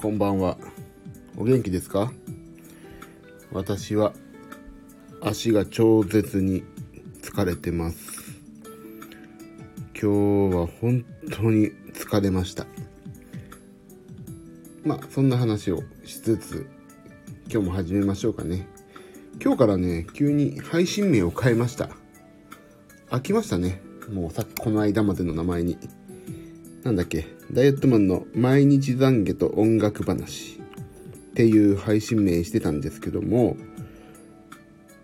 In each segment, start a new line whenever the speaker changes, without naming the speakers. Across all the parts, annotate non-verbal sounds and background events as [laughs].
こんばんは。お元気ですか？私は足が超絶に疲れてます。今日は本当に疲れました。まあ、そんな話をしつつ、今日も始めましょうかね。今日からね、急に配信名を変えました。飽きましたね。もうさっきこの間までの名前に。なんだっけ、ダイエットマンの毎日懺悔と音楽話っていう配信名してたんですけども、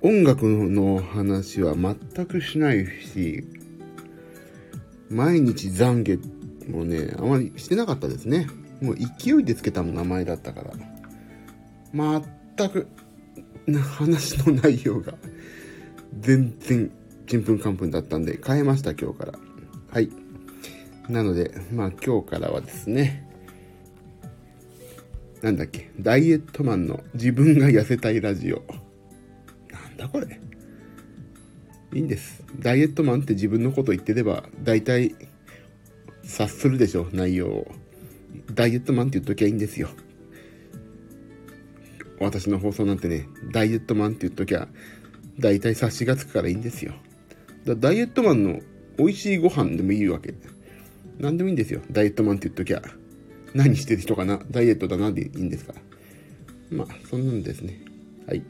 音楽の話は全くしないし、毎日懺悔もね、あまりしてなかったですね。もう勢いでつけた名前だったから。全く、話の内容が全然ちんぷんかんぷんだったんで変えました今日から。はい。なので、まあ今日からはですね、なんだっけ、ダイエットマンの自分が痩せたいラジオ。なんだこれ。いいんです。ダイエットマンって自分のこと言ってれば、大体、察するでしょ、内容を。ダイエットマンって言っときゃいいんですよ。私の放送なんてね、ダイエットマンって言っときゃ、大体察しがつくからいいんですよ。だダイエットマンの美味しいご飯でもいいわけ。何でもいいんですよ。ダイエットマンって言っときゃ。何してる人かなダイエットだなでいいんですから。まあ、そんなんですね。はい。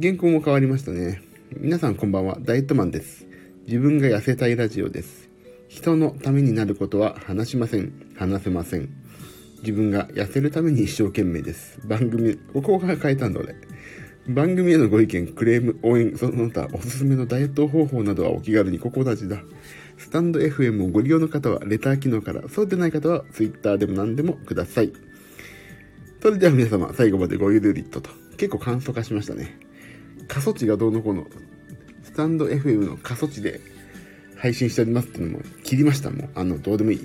原稿も変わりましたね。皆さんこんばんは。ダイエットマンです。自分が痩せたいラジオです。人のためになることは話しません。話せません。自分が痩せるために一生懸命です。番組、ここが変えたんだ俺。番組へのご意見、クレーム、応援、その他おすすめのダイエット方法などはお気軽にここ同じだ。スタンド FM をご利用の方はレター機能から、そうでない方は Twitter でも何でもください。それでは皆様、最後までごゆるりっとと。結構簡素化しましたね。過疎地がどうのこうの、スタンド FM の過疎地で配信しておりますっていうのも切りました。もう、あの、どうでもいい。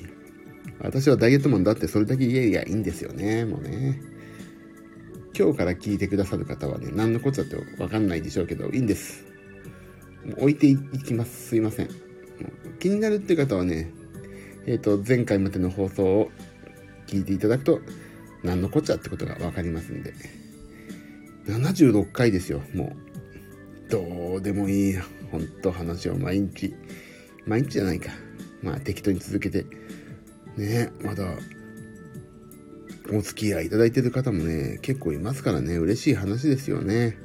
私はダイエットマンだってそれだけ言えりゃいいんですよね。もうね。今日から聞いてくださる方はね、何のことだってわかんないでしょうけど、いいんです。もう置いていきます。すいません。気になるっていう方はね、えっ、ー、と、前回までの放送を聞いていただくと、何のこっちゃってことがわかりますんで。76回ですよ、もう。どうでもいいよ。ほんと話を毎日。毎日じゃないか。まあ適当に続けて。ねまだ、お付き合いいただいてる方もね、結構いますからね、嬉しい話ですよね。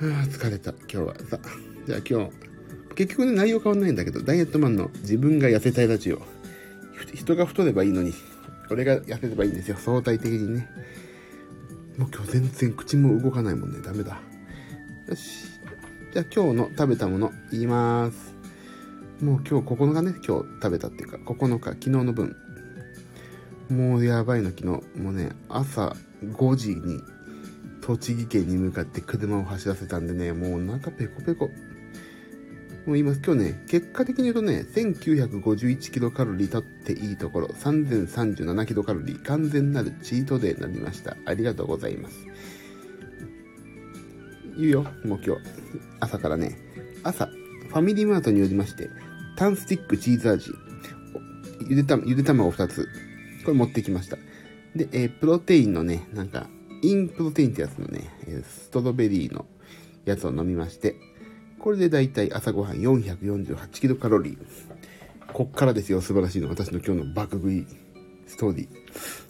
はあ、疲れた、今日は。さじゃあ今日、結局ね、内容変わんないんだけど、ダイエットマンの自分が痩せたいラジオ。人が太ればいいのに、俺が痩せればいいんですよ、相対的にね。もう今日全然口も動かないもんね、ダメだ。よし。じゃあ今日の食べたもの言います。もう今日9日ね、今日食べたっていうか、9日、昨日の分。もうやばいの昨日。もうね、朝5時に栃木県に向かって車を走らせたんでね、もうお腹ペコペコ。もう今、今日ね、結果的に言うとね、1951キロカロリー取っていいところ、3037キロカロリー、完全なるチートデーになりました。ありがとうございます。言うよ、もう今日。朝からね、朝、ファミリーマートによりまして、タンスティックチーズ味、ゆでた、ゆで卵2つ、これ持ってきました。で、えー、プロテインのね、なんか、インプロテインってやつのね、ストロベリーのやつを飲みまして、これでだいたい朝ごはん448キロカロリー。こっからですよ、素晴らしいの。私の今日の爆食いストーリー。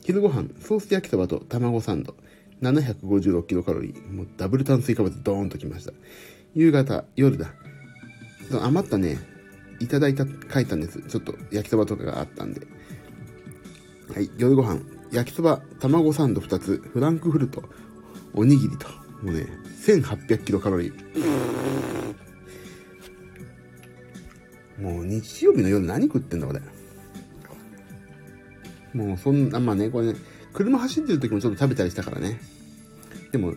昼ご飯、ソース焼きそばと卵サンド。756キロカロリー。もうダブル炭水化物ドーンときました。夕方、夜だ。余ったね、いただいた、書いたんです。ちょっと焼きそばとかがあったんで。はい、夜ご飯、焼きそば、卵サンド2つ、フランクフルト、おにぎりと、もうね、1800キロカロリー。もう日曜日の夜何食ってんだ、これ？もうそんな、まあね、これね、車走ってる時もちょっと食べたりしたからね。でも、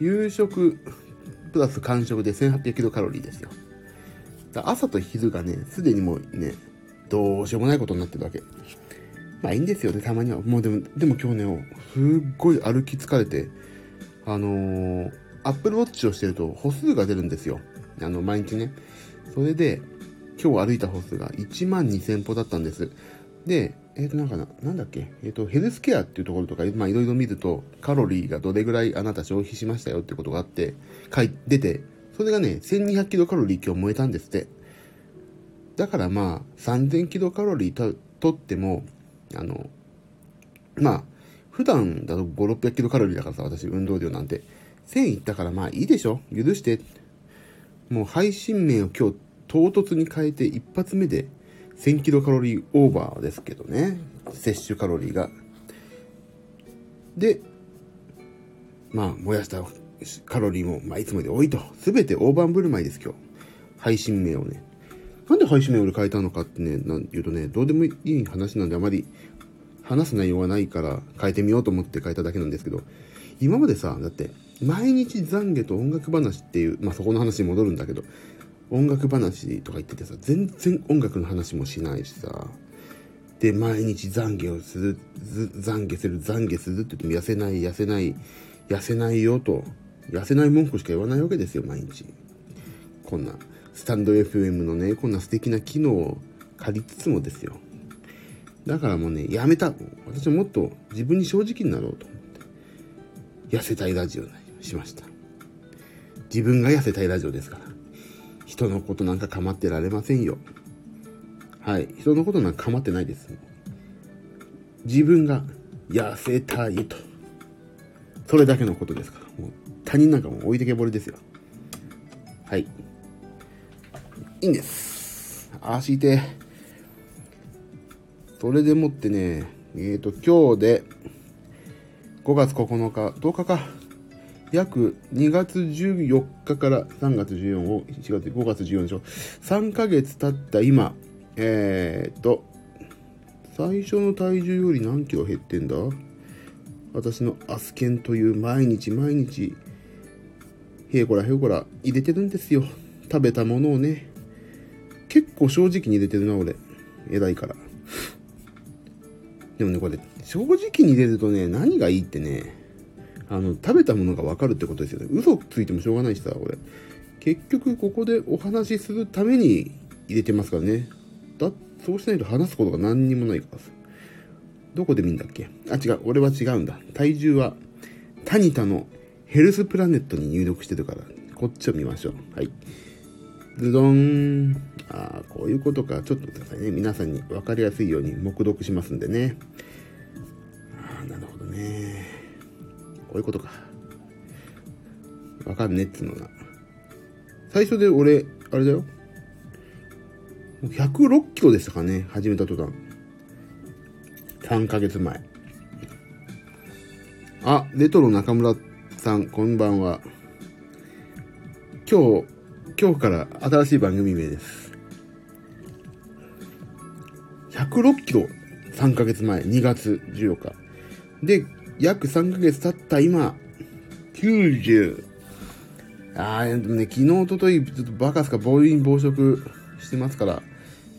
夕食プラス間食で1800キロカロリーですよ。朝と昼がね、すでにもうね、どうしようもないことになってるわけ。まあいいんですよね、たまには。もうでも、でも今日ね、すっごい歩き疲れて、あのー、アップルウォッチをしてると歩数が出るんですよ。あの、毎日ね。それで、今日歩いた歩数が1万2000歩だったんです。で、えっ、ー、と、なんかな、なんだっけ、えっ、ー、と、ヘルスケアっていうところとか、まあ、いろいろ見ると、カロリーがどれぐらいあなた消費しましたよってことがあって、書い出て、それがね、1200キロカロリー今日燃えたんですって。だからまあ、3000キロカロリーととっても、あの、まあ、普段だと5、600キロカロリーだからさ、私、運動量なんて。1000いったからまあいいでしょ？許して。もう配信名を今日唐突に変えて一発目で1000キロカロリーオーバーですけどね。摂取カロリーが。で、まあ、燃やしたカロリーも、まあ、いつもで多いと。すべて大盤振る舞いです、今日。配信名をね。なんで配信名を変えたのかってね、なん言うとね、どうでもいい話なんであまり話す内容がないから変えてみようと思って変えただけなんですけど、今までさ、だって、毎日懺悔と音楽話っていう、まあそこの話に戻るんだけど、音楽話とか言っててさ、全然音楽の話もしないしさ、で、毎日懺悔をする、懺悔する、懺悔するって言っても痩せない、痩せない、痩せないよと、痩せない文句しか言わないわけですよ、毎日。こんな、スタンド FM のね、こんな素敵な機能を借りつつもですよ。だからもうね、やめた。私はもっと自分に正直になろうと思って、痩せたいラジオにしました。自分が痩せたいラジオですから。人のことなんか構ってられませんよ。はい。人のことなんか構ってないです。自分が痩せたいと。それだけのことですから。もう他人なんかも置いてけぼりですよ。はい。いいんです。足いて。それでもってね、えっ、ー、と、今日で5月9日、10日か。約2月14日から3月14を、1月、5月14でしょ。3ヶ月経った今、えー、っと、最初の体重より何キロ減ってんだ？私のアスケンという毎日毎日、へいこらへいこら入れてるんですよ。食べたものをね。結構正直に入れてるな、俺。偉いから。でもね、これ、正直に入れるとね、何がいいってね、あの、食べたものがわかるってことですよね。嘘ついてもしょうがないしさ、俺。結局、ここでお話しするために入れてますからね。だ、そうしないと話すことが何にもないからさ。どこで見んだっけ？あ、違う。俺は違うんだ。体重は、タニタのヘルスプラネットに入力してるから、こっちを見ましょう。はい。ズドン。ああ、こういうことか。ちょっと待ってくださいね。皆さんに分かりやすいように目読しますんでね。ああ、なるほどね。こういうことか。わかんねっつうのな。最初で俺、あれだよ。106キロでしたかね。始めた途端。3ヶ月前。あ、レトロ中村さん、こんばんは。今日、今日から新しい番組名です。106キロ、3ヶ月前、2月14日。で、約3ヶ月経った今、90。あー、でもね、昨日、おととい、ちょっとバカすか暴飲暴食してますから、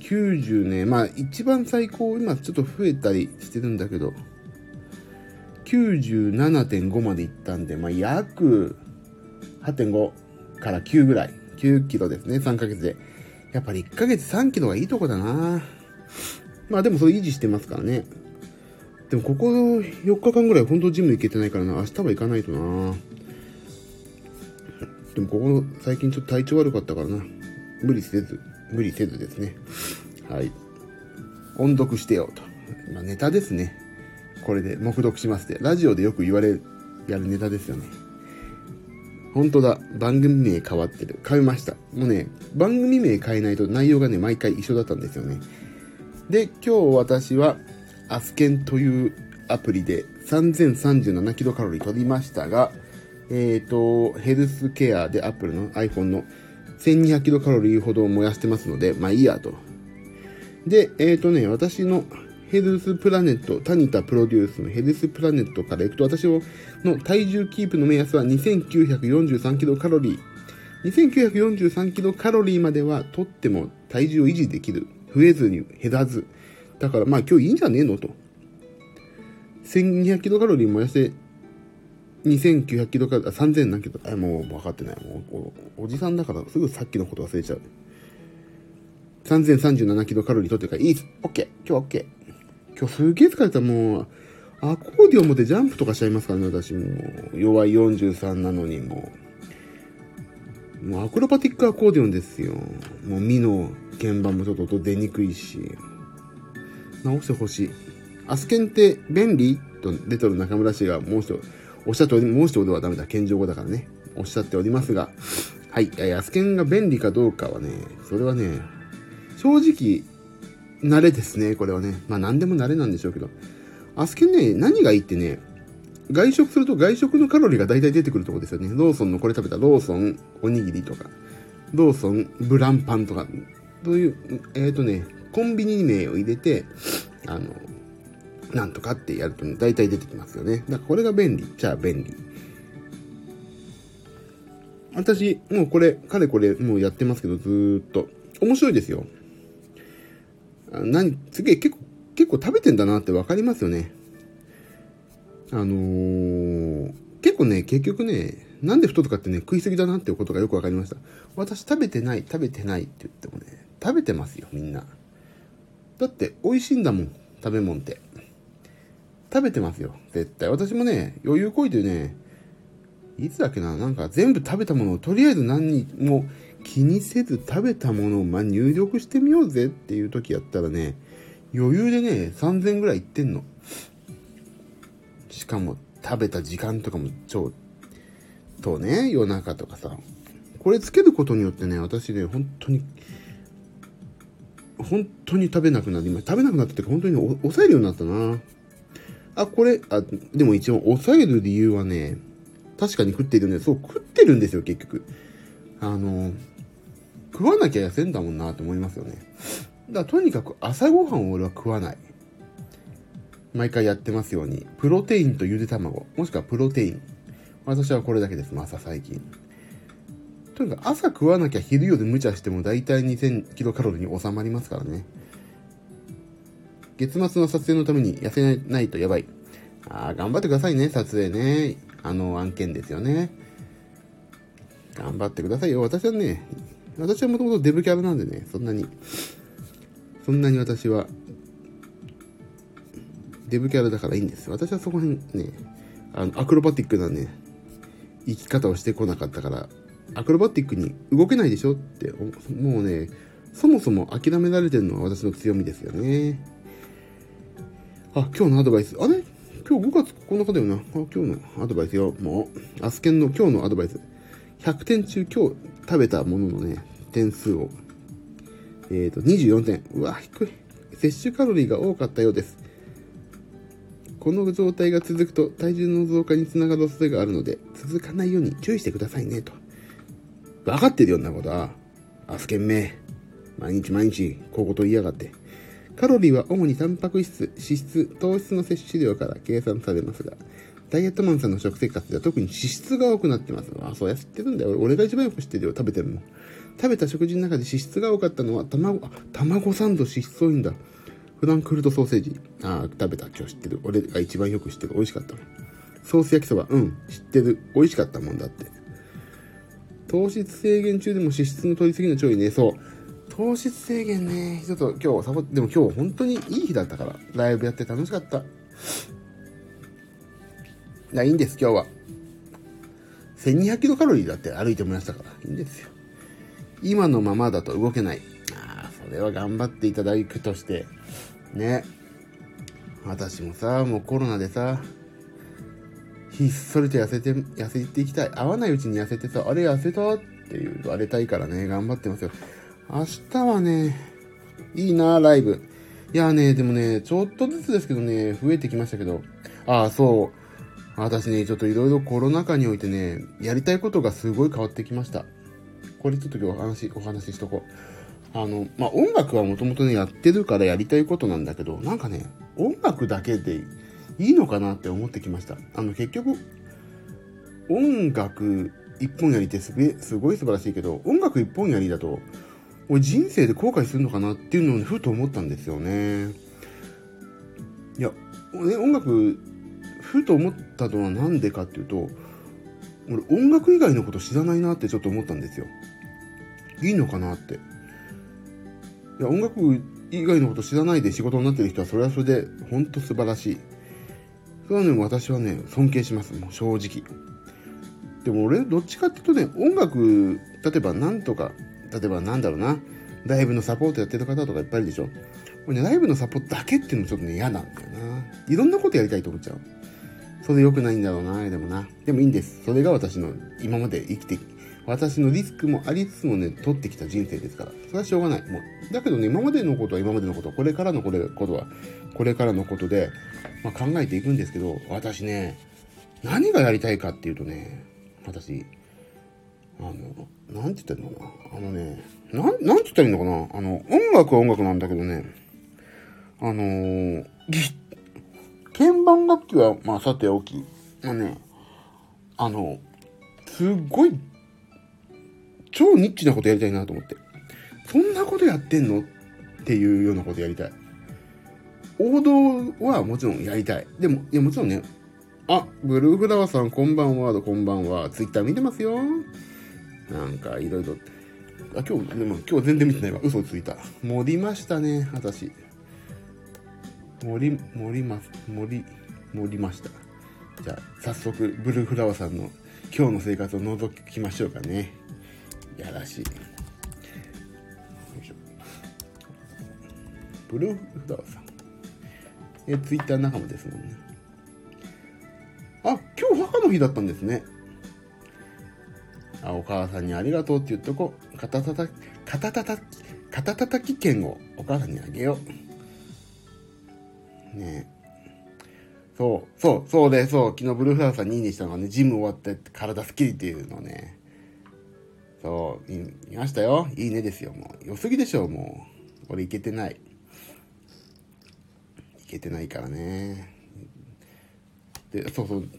90ね、まあ一番最高、今ちょっと増えたりしてるんだけど、97.5までいったんで、まあ約8.5から9ぐらい。9キロですね、3ヶ月で。やっぱり1ヶ月3キロがいいとこだなまあでもそれ維持してますからね。でもここ4日間ぐらい本当ジム行けてないからな。明日は行かないとな。でもここ最近ちょっと体調悪かったからな。無理せず、無理せずですね。はい。音読してよと。まあ、ネタですね。これで目読しますって。ラジオでよく言われる、やるネタですよね。本当だ。番組名変わってる。変えました。もうね、番組名変えないと内容がね、毎回一緒だったんですよね。で、今日私はアスケンというアプリで3037キロカロリー取りましたが、えっ、ー、と、ヘルスケアで Apple の iPhone の1200キロカロリーほど燃やしてますので、まあいいやと。で、えっ、ー、とね、私のヘルスプラネット、タニタプロデュースのヘルスプラネットからいくと、私の体重キープの目安は2943キロカロリー。2943キロカロリーまではとっても体重を維持できる。増えずに減らず。だからまあ今日いいんじゃねえのと。1200キロカロリー燃やして、2900キロカロリー、3000何キロ、あ、もう分かってない。もうお、おじさんだからすぐさっきのこと忘れちゃう。3037キロカロリー取ってるからいいっす。OK。今日は OK。今日すげえ疲れた。もう、アコーディオン持ってジャンプとかしちゃいますからね、私もう。弱い43なのにもう。もうアクロバティックアコーディオンですよ。もうミの鍵盤もちょっと音出にくいし。直してほしい。アスケンって便利と出とる中村氏がもう一度、おっしゃっており、もう一度ではダメだ。謙譲語だからね。おっしゃっておりますが。はい。アスケンが便利かどうかはね、それはね、正直、慣れですね、これはね。まあ何でも慣れなんでしょうけど。アスケンね、何がいいってね、外食すると外食のカロリーが大体出てくるとこですよね。ローソンのこれ食べたローソンおにぎりとか、ローソンブランパンとか、どういう、えっ、ー、とね、コンビニ名を入れて、あの、なんとかってやると、大体出てきますよね。だからこれが便利。じゃあ便利。私、もうこれ、かれこれ、もうやってますけど、ずーっと。面白いですよ。何、すげえ結構、結構食べてんだなってわかりますよね。あのー、結構ね、結局ね、なんで太るかってね、食いすぎだなっていうことがよくわかりました。私食べてない、食べてないって言ってもね、食べてますよ、みんな。だって、美味しいんだもん、食べ物って。食べてますよ、絶対。私もね、余裕こいてね、いつだっけな、なんか全部食べたものをとりあえず何にも気にせず食べたものをま入力してみようぜっていう時やったらね、余裕でね、3000ぐらいいってんの。しかも食べた時間とかも超、とね、夜中とかさ。これつけることによってね、私ね、本当に、本当に食べなくなりました。食べなくなったって本当に抑えるようになったな。あ、これ、あ、でも一応抑える理由はね、確かに食ってるんで、そう、食ってるんですよ、結局。あの、食わなきゃ痩せんだもんなって思いますよね。だからとにかく朝ごはんを俺は食わない。毎回やってますように、プロテインとゆで卵、もしくはプロテイン。私はこれだけです、朝最近。とにかく朝食わなきゃ昼夜で無茶しても大体2000キロカロリーに収まりますからね。月末の撮影のために痩せないとやばい。ああ、頑張ってくださいね、撮影ね。あの案件ですよね。頑張ってくださいよ。私はね、私はもともとデブキャラなんでね、そんなに、そんなに私は、デブキャラだからいいんです。私はそこら辺ね、あの、アクロバティックなね、生き方をしてこなかったから、アクロバティックに動けないでしょって、もうね、そもそも諦められてるのは私の強みですよね。あ、今日のアドバイス。あれ？今日5月9日だよな。今日のアドバイスよ。もう、アスケンの今日のアドバイス。100点中今日食べたもののね、点数を。えっ、ー、と、24点。うわ、低い。摂取カロリーが多かったようです。この状態が続くと体重の増加につながる恐れがあるので、続かないように注意してくださいね、と。分かってるようなことは、アスケンめ。毎日毎日、こうこと言いやがって。カロリーは主にタンパク質、脂質、糖質の摂取量から計算されますが、ダイエットマンさんの食生活では特に脂質が多くなってます。あ、そうやってるんだよ。俺が一番よく知ってるよ。食べてるの。食べた食事の中で脂質が多かったのは、卵、あ、卵サンド脂質多いんだ。フランクフルトソーセージ。あ、食べた。今日知ってる。俺が一番よく知ってる。美味しかったソース焼きそば。うん。知ってる。美味しかったもんだって。糖質制限中でも脂質の取りすぎの注意ね。そう。糖質制限ね、ちょっと今日サボでも今日本当にいい日だったから、ライブやって楽しかった。いや、いいんです、今日は。1200キロカロリーだって歩いてもらしたから、いいんですよ。今のままだと動けない。ああ、それは頑張っていただくとして、ね。私もさ、もうコロナでさ、ひっそりと痩せて、痩せていきたい。会わないうちに痩せてさ、あれ痩せたって言われたいからね、頑張ってますよ。明日はね、いいな、ライブ。いやね、でもね、ちょっとずつですけどね、増えてきましたけど。ああ、そう。私ね、ちょっといろいろコロナ禍においてね、やりたいことがすごい変わってきました。これちょっと今日お話、お話ししとこう。あの、まあ、音楽はもともとね、やってるからやりたいことなんだけど、なんかね、音楽だけでいいのかなって思ってきました。あの、結局、音楽一本やりってすごい素晴らしいけど、音楽一本やりだと、俺人生で後悔するのかなっていうのを、ふと思ったんですよね。いや、ね、音楽、ふと思ったのはなんでかっていうと、俺音楽以外のこと知らないなってちょっと思ったんですよ。いいのかなって。いや、音楽以外のこと知らないで仕事になってる人はそれはそれで本当素晴らしい。それはね、私はね、尊敬します。もう正直。でも俺、どっちかっていうとね、音楽、例えばなんとか、例えばなんだろうな、ライブのサポートやってる方とかいっぱいいるでしょ。俺ね、ライブのサポートだけっていうのもちょっとね、嫌なんだよな。いろんなことやりたいと思っちゃう。それ良くないんだろうな、でもな。でもいいんです。それが私の今まで生きて、私のリスクもありつつもね、取ってきた人生ですから。それはしょうがない。もう、だけどね、今までのことは今までのこと、これからのこれことは、これからのことで、まあ、考えていくんですけど、私ね、何がやりたいかっていうとね、私、あの、なんて言ったらいいのかな。あのね、なん、なんて言ったらいいのかな。あの、音楽は音楽なんだけどね、あのー、鍵盤楽器は、まあ、さておき、まあね、あの、すっごい、超ニッチなことやりたいなと思って。そんなことやってんの？っていうようなことやりたい。王道はもちろんやりたい。でも、いや、もちろんね、あ、ブルーフラワーさん、こんばんは、こんばんは。ツイッター見てますよ。なんか、いろいろ。あ、今日、でも今日全然見てないわ。嘘ついた。盛りましたね、私。盛り、盛ります。盛り、盛りました。じゃあ、早速、ブルーフラワーさんの今日の生活を覗きましょうかね。やらしい。ブルーフラワーさん。え、ツイッター仲間ですもんね。あ、今日母の日だったんですね。あ、お母さんにありがとうって言っとこう。肩たたき、肩たたき、肩たたき券をお母さんにあげよう。ねえ。そう、そう、そうで、そう、昨日ブルーフラワーさん2位にしたのがね、ジム終わって体スッキリっていうのね。そう、見ましたよ。いいねですよ、もう。良すぎでしょ、もう。俺いけてない。いけてないからね。で、そうそう。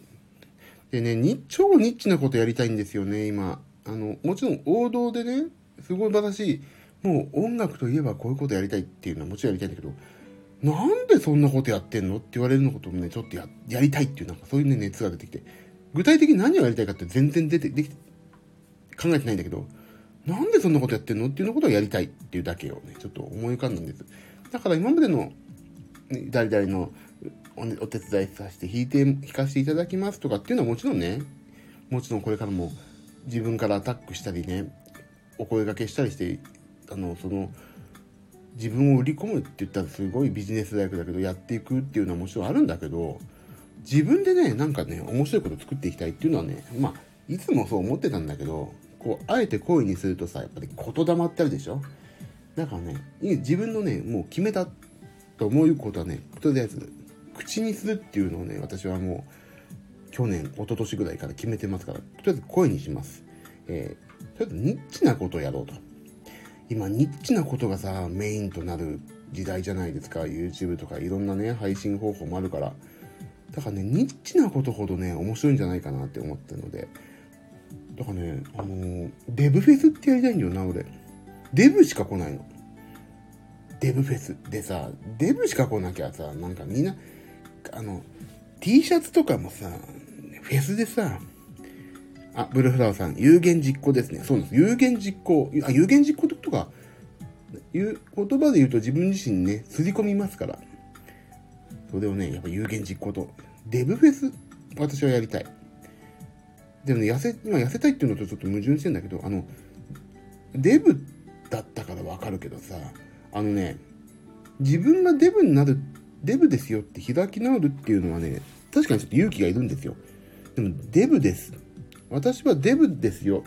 でね、に、超ニッチなことやりたいんですよね、今。あの、もちろん王道でね、すごい正しい、もう音楽といえばこういうことやりたいっていうのはもちろんやりたいんだけど、なんでそんなことやってんのって言われるのこともね、ちょっとや、やりたいっていう、なんかそういうね、熱が出てきて、具体的に何をやりたいかって全然出て、でき、考えてないんだけど、なんでそんなことやってんの？っていうのことをやりたいっていうだけをね、ちょっと思い浮かんだんです。だから今までの、誰々のお手伝いさせて弾いて、弾かせていただきますとかっていうのはもちろんね、もちろんこれからも自分からアタックしたりね、お声掛けしたりして、あの、その、自分を売り込むって言ったらすごいビジネス大学だけど、やっていくっていうのはもちろんあるんだけど、自分でね、なんかね、面白いこと作っていきたいっていうのはね、まあ、いつもそう思ってたんだけど、こう、あえて声にするとさ、やっぱり言霊ってあるでしょ？だからね、自分のね、もう決めたと思うことはね、とりあえず口にするっていうのをね、私はもう、去年、一昨年ぐらいから決めてますから、とりあえず声にします。えー、とりあえずニッチなことをやろうと。今、ニッチなことがさ、メインとなる時代じゃないですか。YouTube とかいろんなね、配信方法もあるから。だからね、ニッチなことほどね、面白いんじゃないかなって思ってるので。だからね、あのー、デブフェスってやりたいんだよな、俺。デブしか来ないの。デブフェス。でさ、デブしか来なきゃさ、なんかみんな、あの、T シャツとかもさ、フェスでさ、あ、ブルーフラワーさん、有言実行ですね。そうなんです。有言実行。あ、有言実行とか、言う、言葉で言うと自分自身ね、すり込みますから。それをね、やっぱ有言実行と。デブフェス、私はやりたい。でもね、痩せ、今痩せたいっていうのとちょっと矛盾してんだけど、あの、デブだったからわかるけどさ、あのね、自分がデブになるデブですよって開き直るっていうのはね、確かにちょっと勇気がいるんですよ。でも、デブです。私はデブですよ。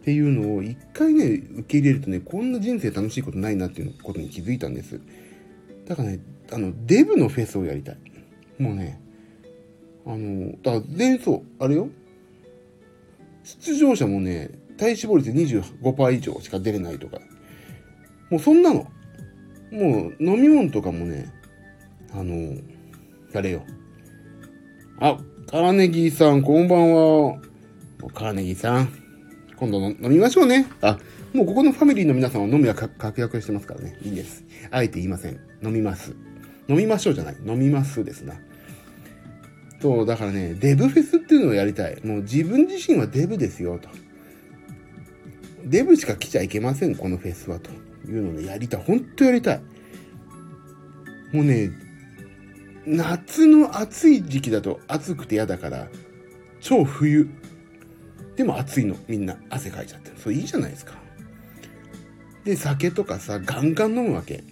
っていうのを一回ね、受け入れるとね、こんな人生楽しいことないなっていうことに気づいたんです。だからね、あの、デブのフェスをやりたい。もうね、あの、だから全そう、あれよ。出場者もね、体脂肪率25%以上しか出れないとか。もうそんなの。もう飲み物とかもね、あの、誰よ。あ、カーネギーさん、こんばんは。カーネギーさん、今度飲みましょうね。あ、もうここのファミリーの皆さんは飲みは確約してますからね。いいです。あえて言いません。飲みます。飲みましょうじゃない。飲みますですな。そう、だからね、デブフェスっていうのをやりたい。もう自分自身はデブですよ、と。デブしか来ちゃいけません、このフェスは、と。いうのね、やりたい。ほんとやりたい。もうね、夏の暑い時期だと暑くて嫌だから、超冬。でも暑いの。みんな汗かいちゃってる。それいいじゃないですか。で、酒とかさ、ガンガン飲むわけ。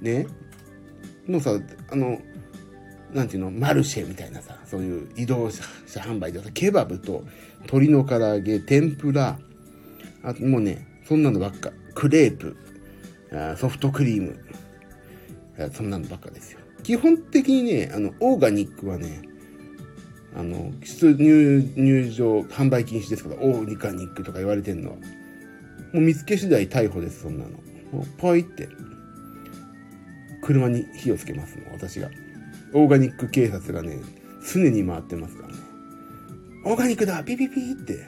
ね？のさ、あの、なんていうの、マルシェみたいなさ、そういう移動車販売でさ、ケバブと鶏の唐揚げ、天ぷら、あもうね、そんなのばっか。クレープ、ソフトクリーム、そんなのばっかですよ。基本的にね、あの、オーガニックはね、あの、出入、入場、販売禁止ですから、オーガニックとか言われてんのは。もう見つけ次第逮捕です、そんなの。もうポイって、車に火をつけますもん、私が。オーガニック警察がね、常に回ってますからね。オーガニックだピピピって、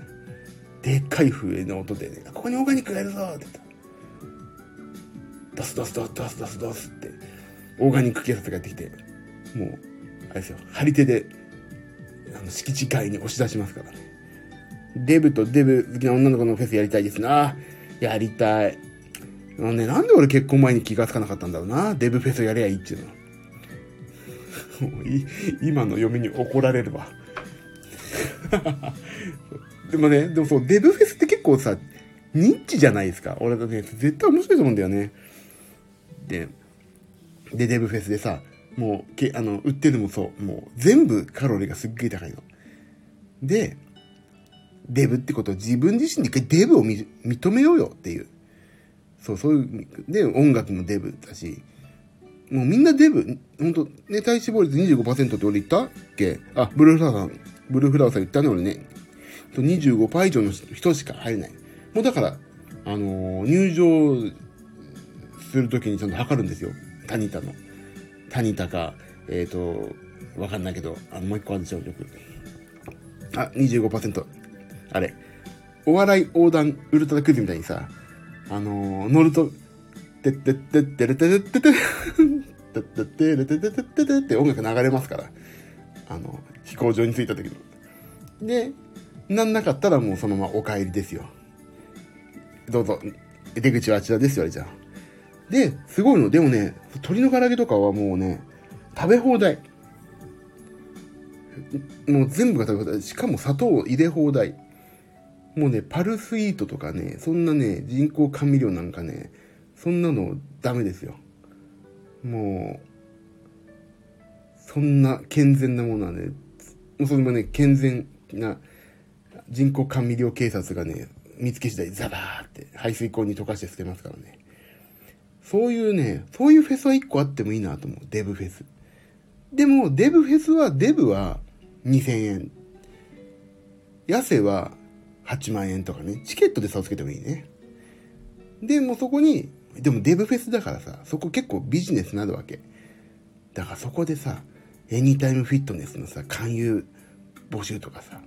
でっかい笛の音でね、ここにオーガニックがいるぞって言。ドスドスドスドスドスドスって、オーガニック警察がやってきて、もう、あれですよ、張り手で、あの、敷地外に押し出しますからね。デブとデブ好きな女の子のフェスやりたいですな。やりたい。あのね、なんで俺結婚前に気がつかなかったんだろうな。デブフェスやりゃいいっていうのは。[laughs] 今の嫁に怒られるわ。[laughs] でもね、でもそう、デブフェスって結構さ、ニッチじゃないですか。俺だね、絶対面白いと思うんだよね。で、で、デブフェスでさ、もう、け、あの、売ってるのもそう、もう全部カロリーがすっげえ高いの。で、デブってことを自分自身で一回デブを認めようよっていう。そう、そういう、で、音楽もデブだし、もうみんなデブ、ほんと、ね、体脂肪率25%って俺言った？っけ？あ、ブルーフラワーさん、ブルーフラワーさん言ったね、俺ね。25%以上の人しか入れない。もうだから、あのー、入場するときにちゃんと測るんですよ。タニタの。タニタか、えっ、ー、と、わかんないけど、あの、もう一個あるでしょ、よく。あ、25%。あれ。お笑い横断ウルトラクイズみたいにさ、あのー、乗ると、てってってってれててて、てってってれてててててって音楽流れますから。あの、飛行場に着いた時の。で、なんなかったらもうそのままお帰りですよ。どうぞ、出口はあちらですよ、あれじゃん。で、すごいの。でもね、鶏の唐揚げとかはもうね、食べ放題。もう全部が食べ放題。しかも砂糖を入れ放題。もうね、パルスイートとかね、そんなね、人工甘味料なんかね、そんなのダメですよ。もう、そんな健全なものはね、もうそれもね、健全な人工甘味料警察がね、見つけ次第ザバーって排水口に溶かして捨てますからね。そういうね、そういうフェスは1個あってもいいなと思う。デブフェス。でも、デブフェスは、デブは2000円。痩せは8万円とかね。チケットで差をつけてもいいね。で、もそこに、でもデブフェスだからさ、そこ結構ビジネスなるわけ。だからそこでさ、エニタイムフィットネスのさ、勧誘募集とかさ、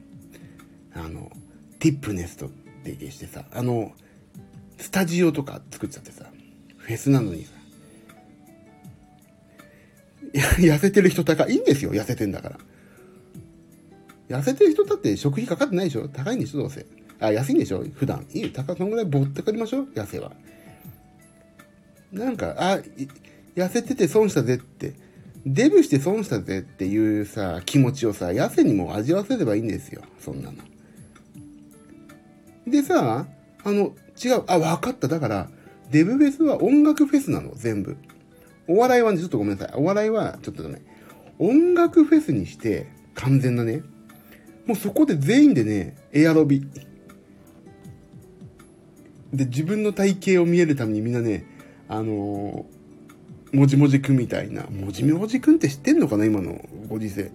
あの、ティップネスと提携してさ、あの、スタジオとか作っちゃってさ、フェスなのにさ、痩せてる人高い。いいんですよ、痩せてんだから。痩せてる人だって食費かかってないでしょ？高いんでしょどうせ。あ、安いんでしょ？普段。いいよ、高そのぐらいぼってかりましょう痩せは。なんか、あ、痩せてて損したぜって、デブして損したぜっていうさ、気持ちをさ、痩せにも味わせればいいんですよ。そんなの。でさ、あの、違う。あ、わかった。だから、デブフェスは音楽フェスなの、全部。お笑いはね、ちょっとごめんなさい。お笑いは、ちょっとね、音楽フェスにして、完全なね、もうそこで全員でね、エアロビ。で、自分の体型を見えるためにみんなね、あのー、もじもじくんみたいな、もじもじくんって知ってんのかな今のご時世。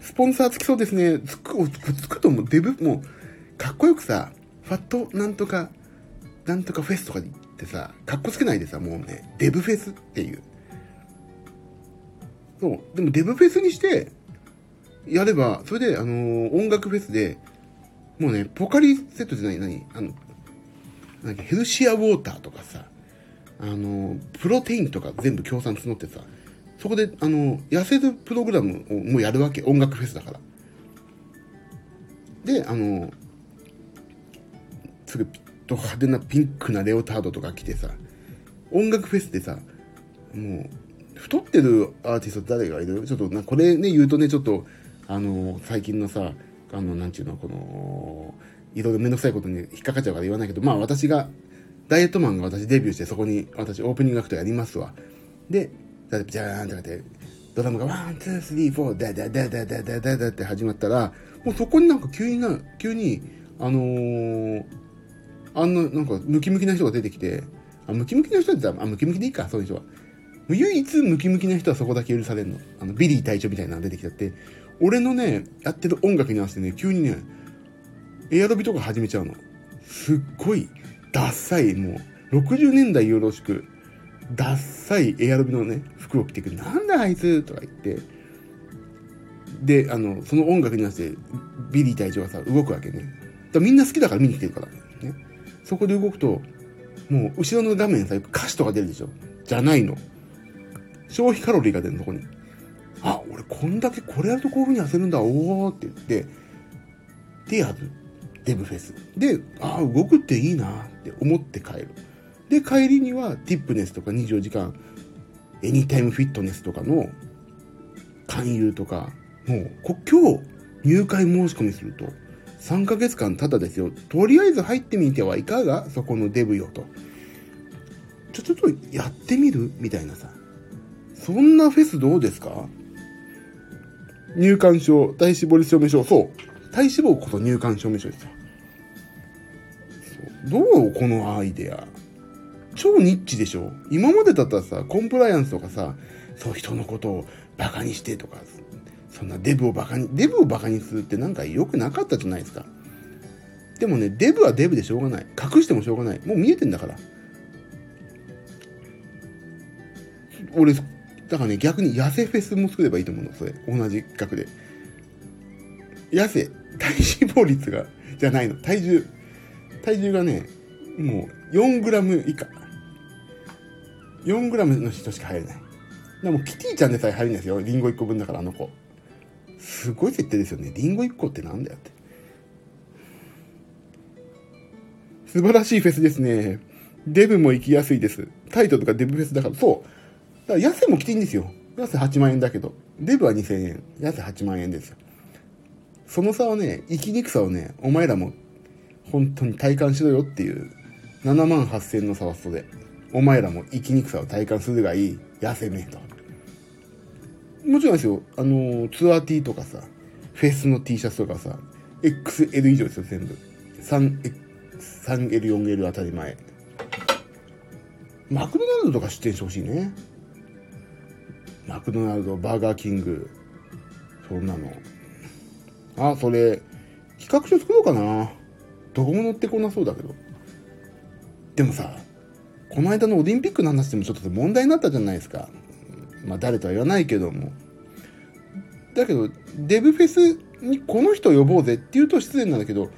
スポンサーつきそうですね。つく、つくと思う。デブ、もう、かっこよくさ、ファットなんとか、なんとかフェスとかに行ってさ、かっこつけないでさ、もうね、デブフェスっていう。そう。でもデブフェスにして、やれば、それで、あのー、音楽フェスで、もうね、ポカリセットじゃない、何あの、なんかヘルシアウォーターとかさ、あの、プロテインとか全部協賛募ってさ、そこで、あの、痩せるプログラムをもうやるわけ。音楽フェスだから。で、あの、すぐと派手なピンクなレオタードとか着てさ、音楽フェスでさ、もう、太ってるアーティスト誰がいる？ちょっとな、これね、言うとね、ちょっと、あの、最近のさ、あの、なんちゅうの、この、いろいろめんどくさいことに引っかかっちゃうから言わないけど、まあ私が、ダイエットマンが私デビューしてそこに私オープニングアクトやりますわ。で、じゃーんってなって、ドラムが one、two、three、four、ダダダダダダダダって始まったら、もうそこになんか急にな、急に、あのー、あんな、なんかムキムキな人が出てきて、あ、ムキムキな人って言ったら、あ、ムキムキでいいか、そういう人は。唯一ムキムキな人はそこだけ許されるの。あの、ビリー隊長みたいなのが出てきちゃって、俺のね、やってる音楽に合わせてね、急にね、エアロビとか始めちゃうの。すっごい、ダッサい、もう、60年代よろしく、ダッサいエアロビのね、服を着てくる。なんだあいつとか言って、で、あの、その音楽に合わせて、ビリー隊長がさ、動くわけね。だみんな好きだから見に来てるから。ね。そこで動くと、もう、後ろの画面さ、歌詞とか出るでしょじゃないの。消費カロリーが出るの、ここに。あ、俺こんだけこれやるとこういう風に痩せるんだ、おーって言って、でやる。デブフェス。で、ああ、動くっていいなって思って帰る。で、帰りには、ティップネスとか24時間、エニタイムフィットネスとかの勧誘とか、もう、今日入会申し込みすると、3ヶ月間ただですよ。とりあえず入ってみてはいかがそこのデブよと。ちょ、ちょっとやってみる？みたいなさ。そんなフェスどうですか？入館証、体脂肪証明書、そう。体脂肪こそ入館証明書ですよ。どうこのアイデア？超ニッチでしょ？今までだったらさ、コンプライアンスとかさ、そう人のことをバカにしてとか、そんなデブをバカに、デブをバカにするってなんか良くなかったじゃないですか。でもね、デブはデブでしょうがない。隠してもしょうがない。もう見えてんだから。俺、だからね、逆に痩せフェスも作ればいいと思うの、それ。同じ額で。痩せ、体脂肪率が、じゃないの。体重。体重がね、もう4グラム以下。4グラムの人しか入れない。でもキティちゃんでさえ入るんですよ。リンゴ1個分だから、あの子。すごい設定ですよね。リンゴ1個ってなんだよって。素晴らしいフェスですね。デブも行きやすいです。タイトルがデブフェスだから、そう。だから安も来ていいんですよ。安8万円だけど、デブは2000円。安8万円です。その差をね、生きにくさをね、お前らも本当に体感しろよっていう7万8000の差はそれ。お前らも生きにくさを体感するがいい。痩せめと。もちろんですよ。あの、ツアー T とかさ、フェスの T シャツとかさ、XL 以上ですよ、全部。3、3L、4L 当たり前。マクドナルドとか出店してほしいね。マクドナルド、バーガーキング、そんなの。あ、それ、企画書作ろうかな。どこも乗ってこなそうだけど。でもさ、この間のオリンピックの話でもちょっと問題になったじゃないですか。まあ誰とは言わないけども。だけど、デブフェスにこの人呼ぼうぜって言うと失礼なんだけど、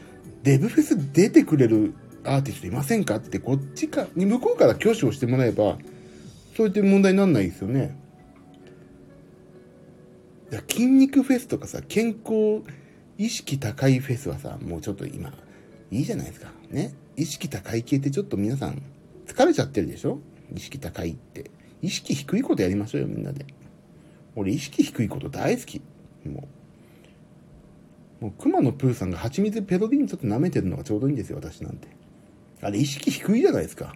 デブフェス出てくれるアーティストいませんかってこっちか、に向こうから挙手をしてもらえば、そういった問題にならないですよね。筋肉フェスとかさ、健康意識高いフェスはさ、もうちょっと今、いいじゃないですか。ね。意識高い系ってちょっと皆さん疲れちゃってるでしょ？意識高いって。意識低いことやりましょうよ、みんなで。俺、意識低いこと大好き。もう。もう、熊野プーさんが蜂蜜ペロリンちょっと舐めてるのがちょうどいいんですよ、私なんて。あれ、意識低いじゃないですか。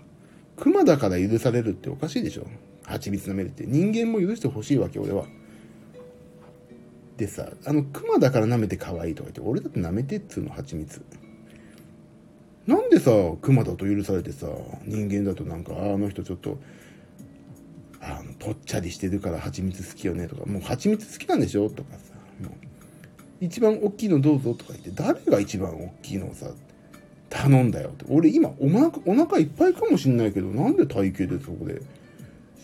熊だから許されるっておかしいでしょ蜂蜜舐めるって。人間も許してほしいわけ、俺は。でさ、あの、熊だから舐めて可愛いとか言って、俺だって舐めてっつうの、蜂蜜。なんでさ、熊だと許されてさ、人間だとなんか、あの人ちょっと、あの、ぽっちゃりしてるから蜂蜜好きよねとか、もう蜂蜜好きなんでしょ？とかさ、もう、一番大きいのどうぞとか言って、誰が一番大きいのをさ、頼んだよって。俺今お腹、お腹いっぱいかもしんないけど、なんで体型でそこで、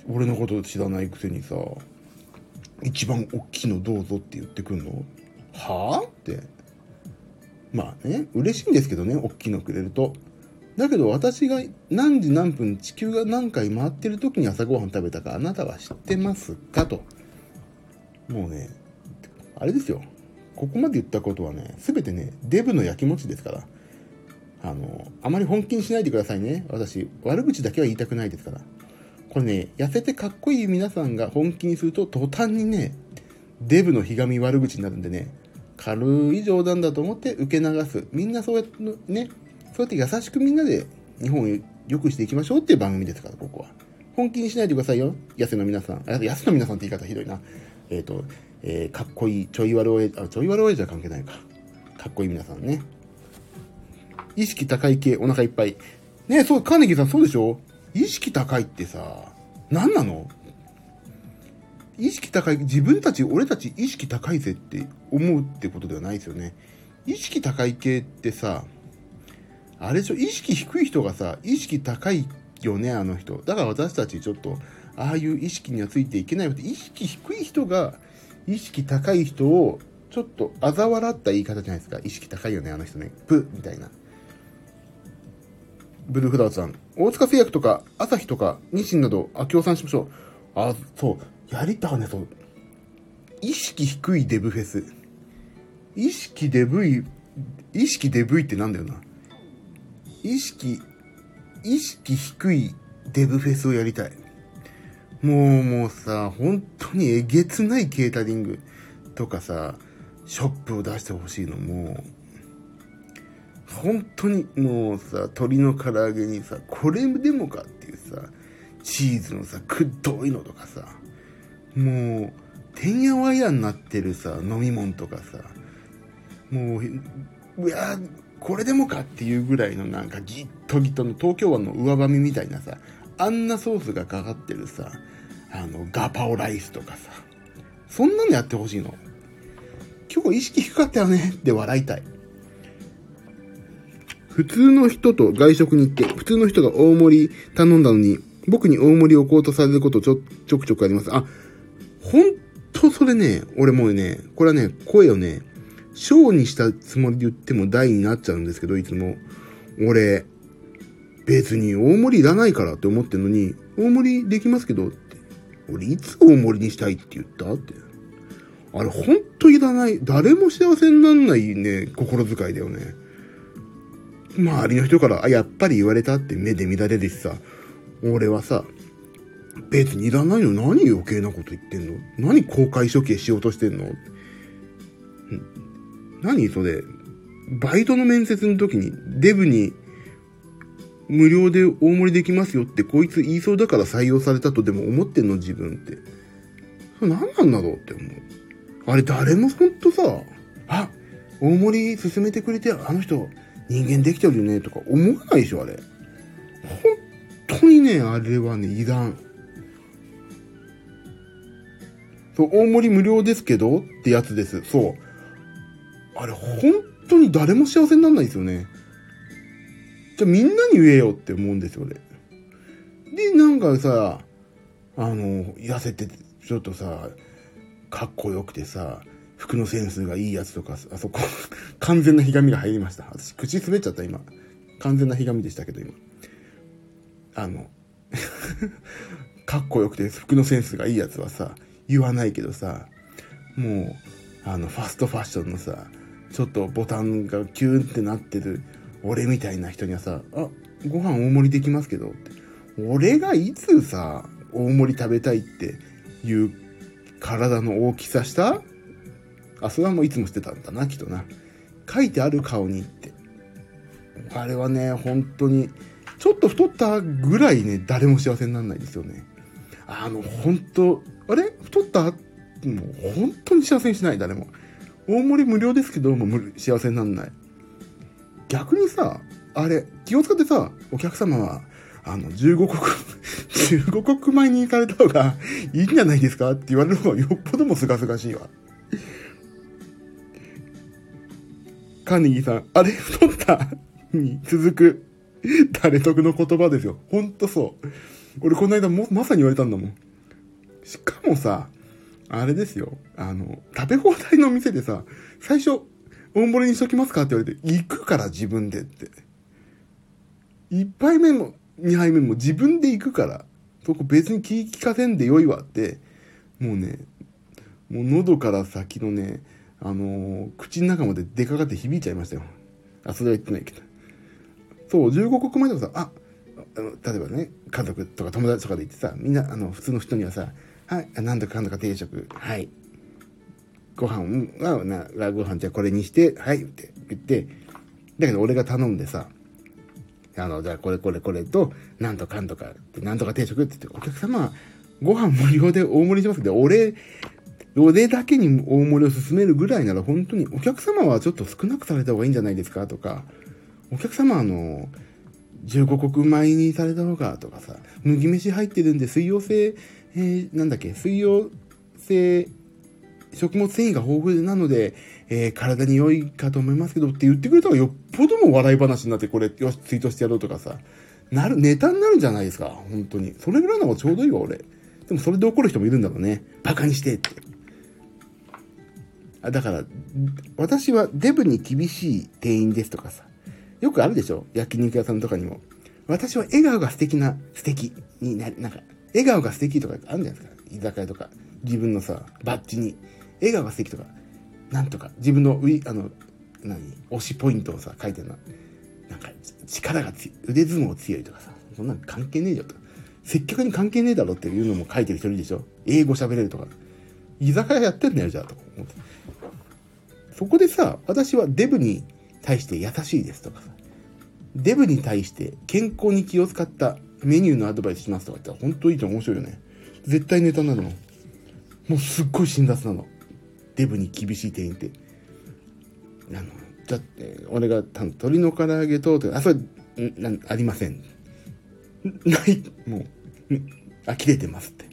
俺のこと知らないくせにさ、一番大きいのどうぞって言ってくんの？はあ？って。まあね、嬉しいんですけどね、大きいのくれると。だけど私が何時何分地球が何回回ってる時に朝ごはん食べたかあなたは知ってますかと。もうね、あれですよ。ここまで言ったことはね、すべてね、デブの焼きもちですから。あの、あまり本気にしないでくださいね。私、悪口だけは言いたくないですから。これね、痩せてかっこいい皆さんが本気にすると途端にね、デブのひがみ悪口になるんでね、軽い冗談だと思って受け流す。みんなそうやってね、そうやって優しくみんなで日本を良くしていきましょうっていう番組ですから、ここは。本気にしないでくださいよ。痩せの皆さん。あ、痩せの皆さんって言い方ひどいな。えっ、ー、と、えー、かっこいい、ちょい悪おえ、あ、ちょい悪おえじゃ関係ないか。かっこいい皆さんね。意識高い系、お腹いっぱい。ねそう、カーネギーさんそうでしょ？意識高いってさ、何なの？意識高い、自分たち、俺たち意識高いぜって思うってことではないですよね。意識高い系ってさ、あれでしょ、意識低い人がさ、意識高いよね、あの人。だから私たちちょっと、ああいう意識にはついていけないので、意識低い人が、意識高い人を、ちょっと嘲笑った言い方じゃないですか。意識高いよね、あの人ね。プみたいな。ブルーフラワーさん。大塚製薬とか、朝日とか、日清など、あ、協賛しましょう。あ、そう。やりたね、そう。意識低いデブフェス。意識デブい、意識デブいってなんだよな。意識、意識低いデブフェスをやりたい。もう、もうさ、本当にえげつないケータリングとかさ、ショップを出してほしいの、もう。本当にもうさ、鶏の唐揚げにさ、これでもかっていうさ、チーズのさ、くっどいのとかさ、もう、てんやわやになってるさ、飲み物とかさ、もう、いや、これでもかっていうぐらいのなんかギットギットの東京湾の上ばみみたいなさ、あんなソースがかかってるさ、あの、ガパオライスとかさ、そんなのやってほしいの。今日意識低かったよねって笑いたい。普通の人と外食に行って、普通の人が大盛り頼んだのに、僕に大盛りをこうとされることちょ、ちょくちょくあります。あ、ほんとそれね、俺もうね、これはね、声をね、小にしたつもりで言っても大になっちゃうんですけど、いつも。俺、別に大盛りいらないからって思ってんのに、大盛りできますけどって。俺いつ大盛りにしたいって言ったって。あれほんといらない。誰も幸せになんないね、心遣いだよね。周りの人から、あ、やっぱり言われたって目で見られるしさ、俺はさ、別にいらないの？何余計なこと言ってんの？何公開処刑しようとしてんの？何それ？バイトの面接の時にデブに無料で大盛りできますよってこいつ言いそうだから採用されたとでも思ってんの？自分って。それ何なんだろうって思う。あれ誰もほんとさ、あ、大盛り進めてくれてあの人人間できてるよねとか思わないでしょ、あれ。本当にね、あれはね、いらん。そう、大盛り無料ですけどってやつです。そう。あれ、本当に誰も幸せにならないですよね。じゃみんなに言えよって思うんですよ、俺。で、なんかさ、あの、痩せて、ちょっとさ、かっこよくてさ、服のセンスがいいやつとか、あそこ、[laughs] 完全なひがみが入りました。私、口滑っちゃった、今。完全なひがみでしたけど、今。あの、[laughs] かっこよくて服のセンスがいいやつはさ、言わないけどさ、もう、あの、ファストファッションのさ、ちょっとボタンがキューンってなってる俺みたいな人にはさ、あ、ご飯大盛りできますけど。俺がいつさ、大盛り食べたいっていう体の大きさした？あ、それはもういつもしてたんだな、きっとな。書いてある顔にって。あれはね、本当に、ちょっと太ったぐらいね、誰も幸せにならないですよね。あの、本当あれ？太った？もう本当に幸せにしない、誰も。大盛り無料ですけど、もう幸せにならない。逆にさ、あれ、気を使ってさ、お客様は、あの、15国、15国前に行かれた方がいいんじゃないですか？って言われる方がよっぽどもすがすがしいわ。カーネギーさん、あれ？太った？に続く、誰得の言葉ですよ。ほんとそう。俺この間も、まさに言われたんだもん。しかもさ、あれですよ。あの、食べ放題の店でさ、最初、大盛りにしときますか？って言われて、行くから自分でって。一杯目も二杯目も自分で行くから、そこ別に気利かせんでよいわって、もうね、もう喉から先のね、あのー、口の中まで出かかって響いちゃいましたよ。あ、それは言ってないけど。そう、15国前でもさ、あ、あの例えばね、家族とか友達とかで言ってさ、みんな、あの、普通の人にはさ、はい、なんとかかんとか定食、はい。ご飯は、な、ご飯じゃこれにして、はい、って言って、だけど俺が頼んでさ、あの、じゃあこれこれこれと、なんとかんとか、なんとか定食って言って、お客様、ご飯無料で大盛りしますけど、俺、俺だけに大盛りを進めるぐらいなら本当にお客様はちょっと少なくされた方がいいんじゃないですかとか、お客様あの、15国米にされた方がとかさ、麦飯入ってるんで水溶性、えー、なんだっけ、水溶性食物繊維が豊富なので、えー、体に良いかと思いますけどって言ってくれたらよっぽども笑い話になってこれ、よし、ツイートしてやろうとかさ、なる、ネタになるんじゃないですか、本当に。それぐらいの方がちょうどいいわ、俺。でもそれで怒る人もいるんだろうね。バカにしてって。あだから、私はデブに厳しい店員ですとかさ。よくあるでしょ焼肉屋さんとかにも。私は笑顔が素敵な、素敵にな、なんか、笑顔が素敵とかあるじゃないですか。居酒屋とか。自分のさ、バッジに。笑顔が素敵とか。なんとか、自分のウィ、あの、何？推しポイントをさ、書いてるの。なんか、力が強い、腕相撲強いとかさ、そんなの関係ねえよとか。接客に関係ねえだろっていうのも書いてる人いるでしょ英語喋れるとか。居酒屋やってんだよ、じゃあ、と思って。そこでさ、私はデブに対して優しいですとかさ、デブに対して健康に気を使ったメニューのアドバイスしますとか言ったら本当いいと面白いよね。絶対ネタになるもん。もうすっごい辛辣なの。デブに厳しい店員って。あの、だって、俺が鶏の唐揚げと、あ、それ、なありません。ない、もう、呆れてますって。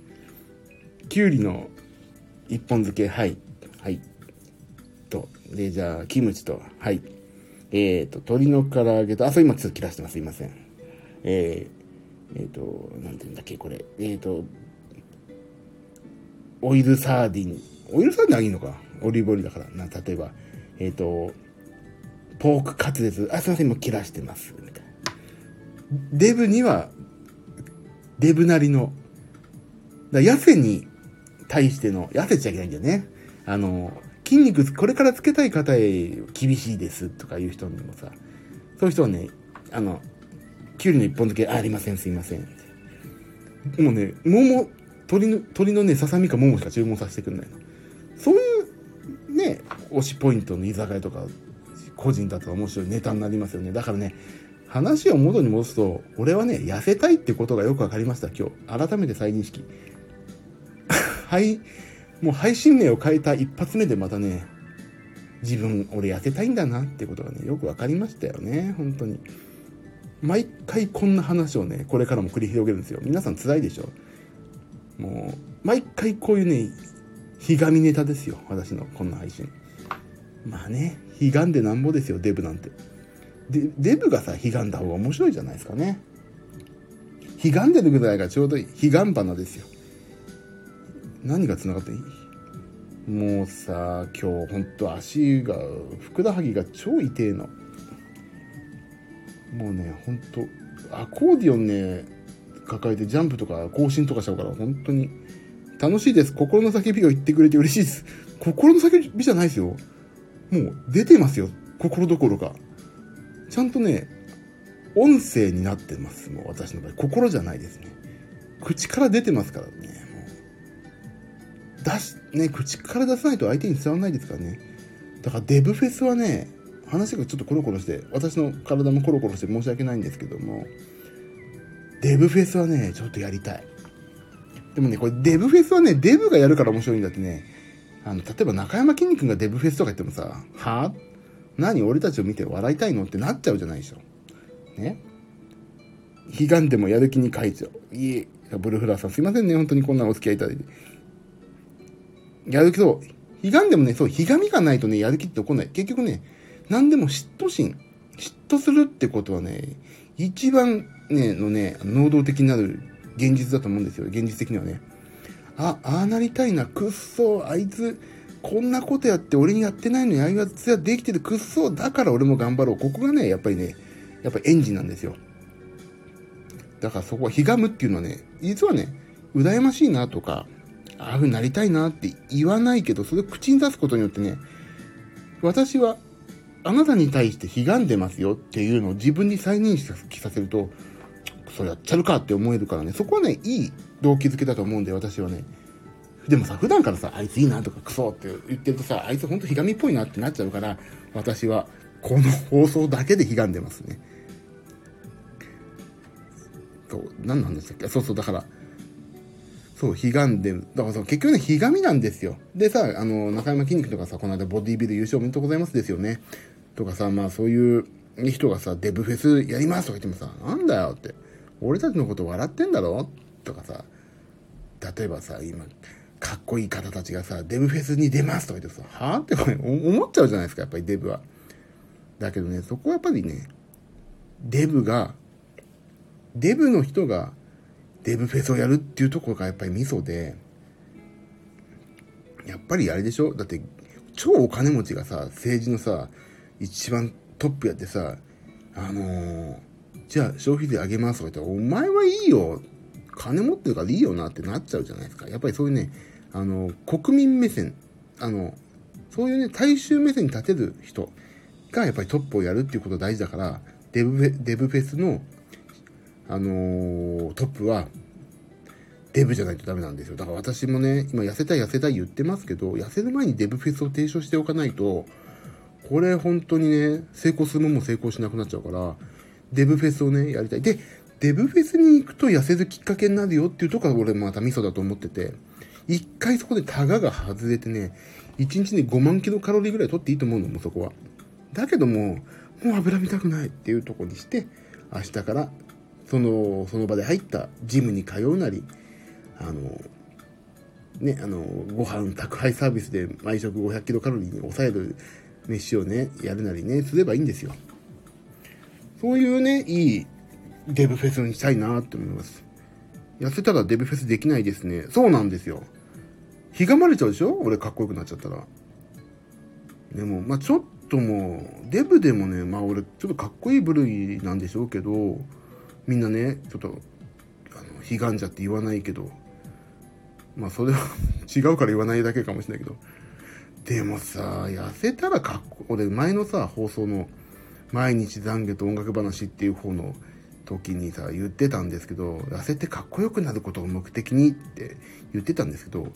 きゅうりの一本漬け、はい、はい。と、で、じゃあ、キムチと、はい。えっ、ー、と、鶏の唐揚げと、あ、そう今ちょっと切らしてます。すいません。えー、えっ、ー、と、なんて言うんだっけ、これ。えっ、ー、と、オイルサーディン。オイルサーディンあげるのかオリーブオイルだから。な、例えば、えっ、ー、と、ポークカツレツ。あ、すいません、もう切らしてます。みたいな。デブには、デブなりの、だ痩せに対しての、痩せちゃいけないんだよね。あの、筋肉、これからつけたい方へ厳しいですとかいう人にもさ、そういう人はね、あの、きゅうりの一本漬け、あ、りません、すいません。もうね、桃、鶏の、鶏のね、ささみか桃しか注文させてくんないの。そういうね、推しポイントの居酒屋とか、個人だと面白いネタになりますよね。だからね、話を元に戻すと、俺はね、痩せたいってことがよくわかりました、今日。改めて再認識。[laughs] はい、もう配信名を変えた一発目でまたね、自分、俺痩せたいんだなってことがね、よくわかりましたよね、本当に。毎回こんな話をね、これからも繰り広げるんですよ。皆さん辛いでしょ？もう、毎回こういうね、ひがみネタですよ。私のこんな配信。まあね、ひがんでなんぼですよ、デブなんて。で、デブがさ、ひがんだ方が面白いじゃないですかね。ひがんでるぐらいがちょうどいい。ひがん花ですよ。何が繋がっていいもうさ、今日ほんと足が、ふくらはぎが超痛えの。もうね、ほんと、アコーディオンね、抱えてジャンプとか更新とかしちゃうから、本当に楽しいです。心の叫びを言ってくれて嬉しいです。[laughs] 心の叫びじゃないですよ。もう出てますよ。心どころか。ちゃんとね、音声になってます。もう私の場合。心じゃないですね。口から出てますからね。もう。出し、ね、口から出さないと相手に伝わらないですからね。だからデブフェスはね、話がちょっとコロコロして、私の体もコロコロして申し訳ないんですけども、デブフェスはね、ちょっとやりたい。でもね、これデブフェスはね、デブがやるから面白いんだってね。あの、例えば中山きんに君がデブフェスとか言ってもさ、は？ぁ何俺たちを見て笑いたいのってなっちゃうじゃないでしょ。ね？悲願でもやる気に書いちゃう。いえ、ブルフラーさんすいませんね、本当にこんなお付き合いいただいて。やる気そう、悲願でもね、そう、ひがみがないとね、やる気って起こない。結局ね、何でも嫉妬心。嫉妬するってことはね、一番ね、のね、能動的になる現実だと思うんですよ。現実的にはね。あ、ああなりたいな、くっそ、あいつ、こんなことやって俺にやってないのにあいつはできてるくっそ、だから俺も頑張ろう。ここがね、やっぱりね、やっぱりエンジンなんですよ。だからそこはひがむっていうのはね、実はね、羨ましいなとか、ああいう風になりたいなって言わないけど、それを口に出すことによってね、私はあなたに対して悲願でますよっていうのを自分に再認識させると、それやっちゃうかって思えるからね、そこはね、いい動機づけだと思うんで、私はね。でもさ、普段からさ、あいついいなとかクソって言ってるとさ、あいつほんとひがみっぽいなってなっちゃうから、私はこの放送だけで悲願でますね。そう、何なんでしたっけ？そうそう、だから、そう、悲願で、だからさ、結局ね、ひがみなんですよ。でさ、あの、中山筋肉とかさ、この間ボディビル優勝おめでとうございますですよね。とかさ、まあそういう人がさ、デブフェスやりますとか言ってもさ、なんだよって。俺たちのこと笑ってんだろ？とかさ、例えばさ、今、かっこいい方たちがさ、デブフェスに出ますとか言ってさ、はぁって思っちゃうじゃないですか、やっぱりデブは。だけどね、そこはやっぱりね、デブが、デブの人がデブフェスをやるっていうところがやっぱりミソで、やっぱりあれでしょ？だって、超お金持ちがさ、政治のさ、一番トップやってさ、あのー、じゃあ消費税上げますとか言ったら、お前はいいよ。金持ってるからいいよなってなっちゃうじゃないですか。やっぱりそういうね、あの、国民目線、あの、そういうね、大衆目線に立てる人がやっぱりトップをやるっていうこと大事だから、デブフェデブフェスのあのー、トップは、デブじゃないとダメなんですよ。だから私もね、今痩せたい痩せたい言ってますけど、痩せる前にデブフェスを提唱しておかないと、これ本当にね、成功するもんも成功しなくなっちゃうから、デブフェスをね、やりたい。で、デブフェスに行くと痩せるきっかけになるよっていうところが俺またミソだと思ってて、一回そこでタガが外れてね、1日に5万キロカロリーぐらい取っていいと思うの、もうそこは。だけども、もう油見たくないっていうとこにして、明日からその、その場で入ったジムに通うなり、あの、ね、あの、ご飯宅配サービスで毎食500キロカロリーに抑える飯をね、やるなりね、すればいいんですよ。そういうね、いいデブフェスにしたいなって思います。痩せたらデブフェスできないですね。そうなんですよ。ひがまれちゃうでしょ？俺かっこよくなっちゃったら。でも、まあちょっともう、デブでもね、まあ俺ちょっとかっこいい部類なんでしょうけど、みんなねちょっとあの悲願じゃって言わないけどまあそれは [laughs] 違うから言わないだけかもしれないけどでもさ痩せたらかっこ俺前のさ放送の「毎日懺悔と音楽話」っていう方の時にさ言ってたんですけど痩せてかっこよくなることを目的にって言ってたんですけど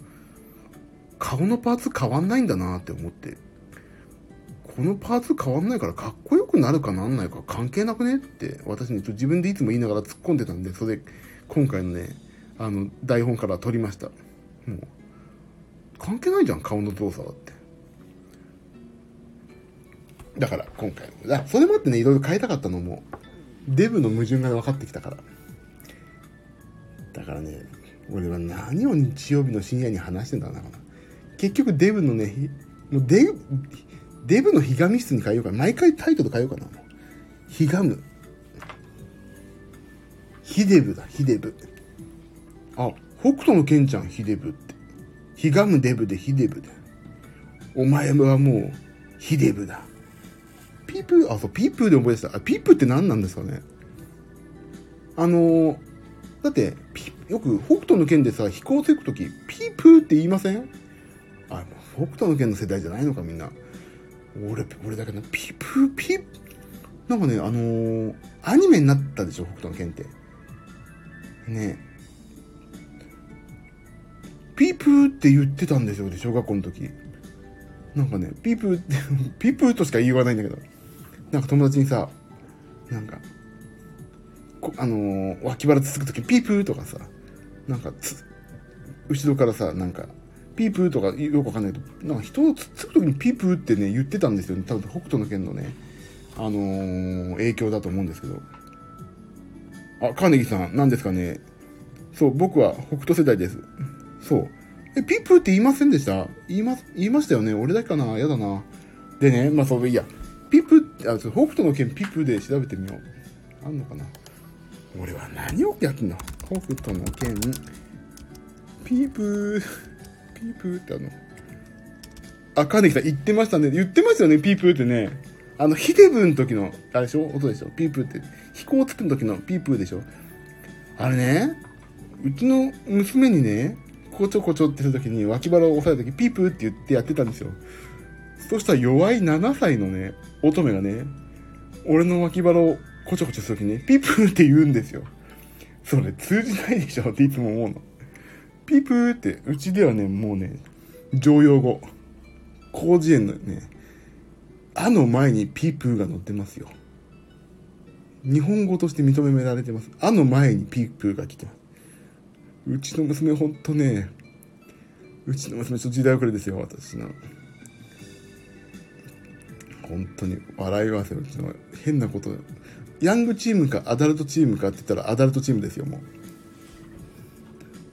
顔のパーツ変わんないんだなって思ってこのパーツ変わんないからかっこよくなるかなんないか関係なくねって私ね、自分でいつも言いながら突っ込んでたんで、それ、今回のね、あの、台本から取りました。もう、関係ないじゃん、顔の動作だって。だから、今回の。あ、それもあってね、いろいろ変えたかったのも、デブの矛盾が分かってきたから。だからね、俺は何を日曜日の深夜に話してんだろうな。結局デブのね、もうデブ、デブのひがみ室に変えようかな。毎回タイトル変えようかな。ひがむ。ヒデブだ、ヒデブ。あ、北斗のケンちゃん、ヒデブって。ひがむデブでヒデブで。お前はもう、ヒデブだ。ピープー、あ、そう、ピープーで覚えてた。あ、ピープーって何なんですかねあのー、だって、よく北斗の剣でさ、飛行するとき、ピープーって言いません？あ、もう北斗の剣の世代じゃないのか、みんな。俺、俺だけど、ピープーピーなんかね、あのー、アニメになったでしょ、北斗の剣って。ねピープーって言ってたんですよ、小学校の時。なんかね、ピープーって、[laughs] ピープーとしか言わないんだけど。なんか友達にさ、なんか、あのー、脇腹つつく時ピープーとかさ、なんか後ろからさ、なんか、ピープーとかよくわかんないけど、なんか人をつつく時にピープーってね、言ってたんですよね。多分北斗の剣のね、あのー、影響だと思うんですけど。あ、カーネギーさん、何ですかね。そう、僕は北斗世代です。そう。え、ピープーって言いませんでした？言いま、言いましたよね。俺だけかな？やだな。でね、まあそう、いや、ピープー、あ、北斗の剣ピープで調べてみよう。あんのかな？俺は何をやってんの北斗の剣、ピープー、[laughs] ピープーってあの、あ、カーネキさん言ってましたね。言ってますよね、ピープーってね。あの、ヒデブの時の、あれでしょ？音でしょ？ピープーって。飛行つく時のピープーでしょ？あれね、うちの娘にね、こちょこちょってする時に脇腹を押さえる時ピープーって言ってやってたんですよ。そしたら弱い7歳のね、乙女がね、俺の脇腹をこちょこちょするときにね、ピプーって言うんですよ。それ通じないでしょっていつも思うの。ピプーって、うちではね、もうね、常用語。広辞苑のね、あの前にピープーが載ってますよ。日本語として認められてます。あの前にピープーが来てます。うちの娘ほんとね、うちの娘ちょっと時代遅れですよ、私の。本当に笑いますよ、うちの。変なこと。ヤングチームかアダルトチームかって言ったらアダルトチームですよ、もう。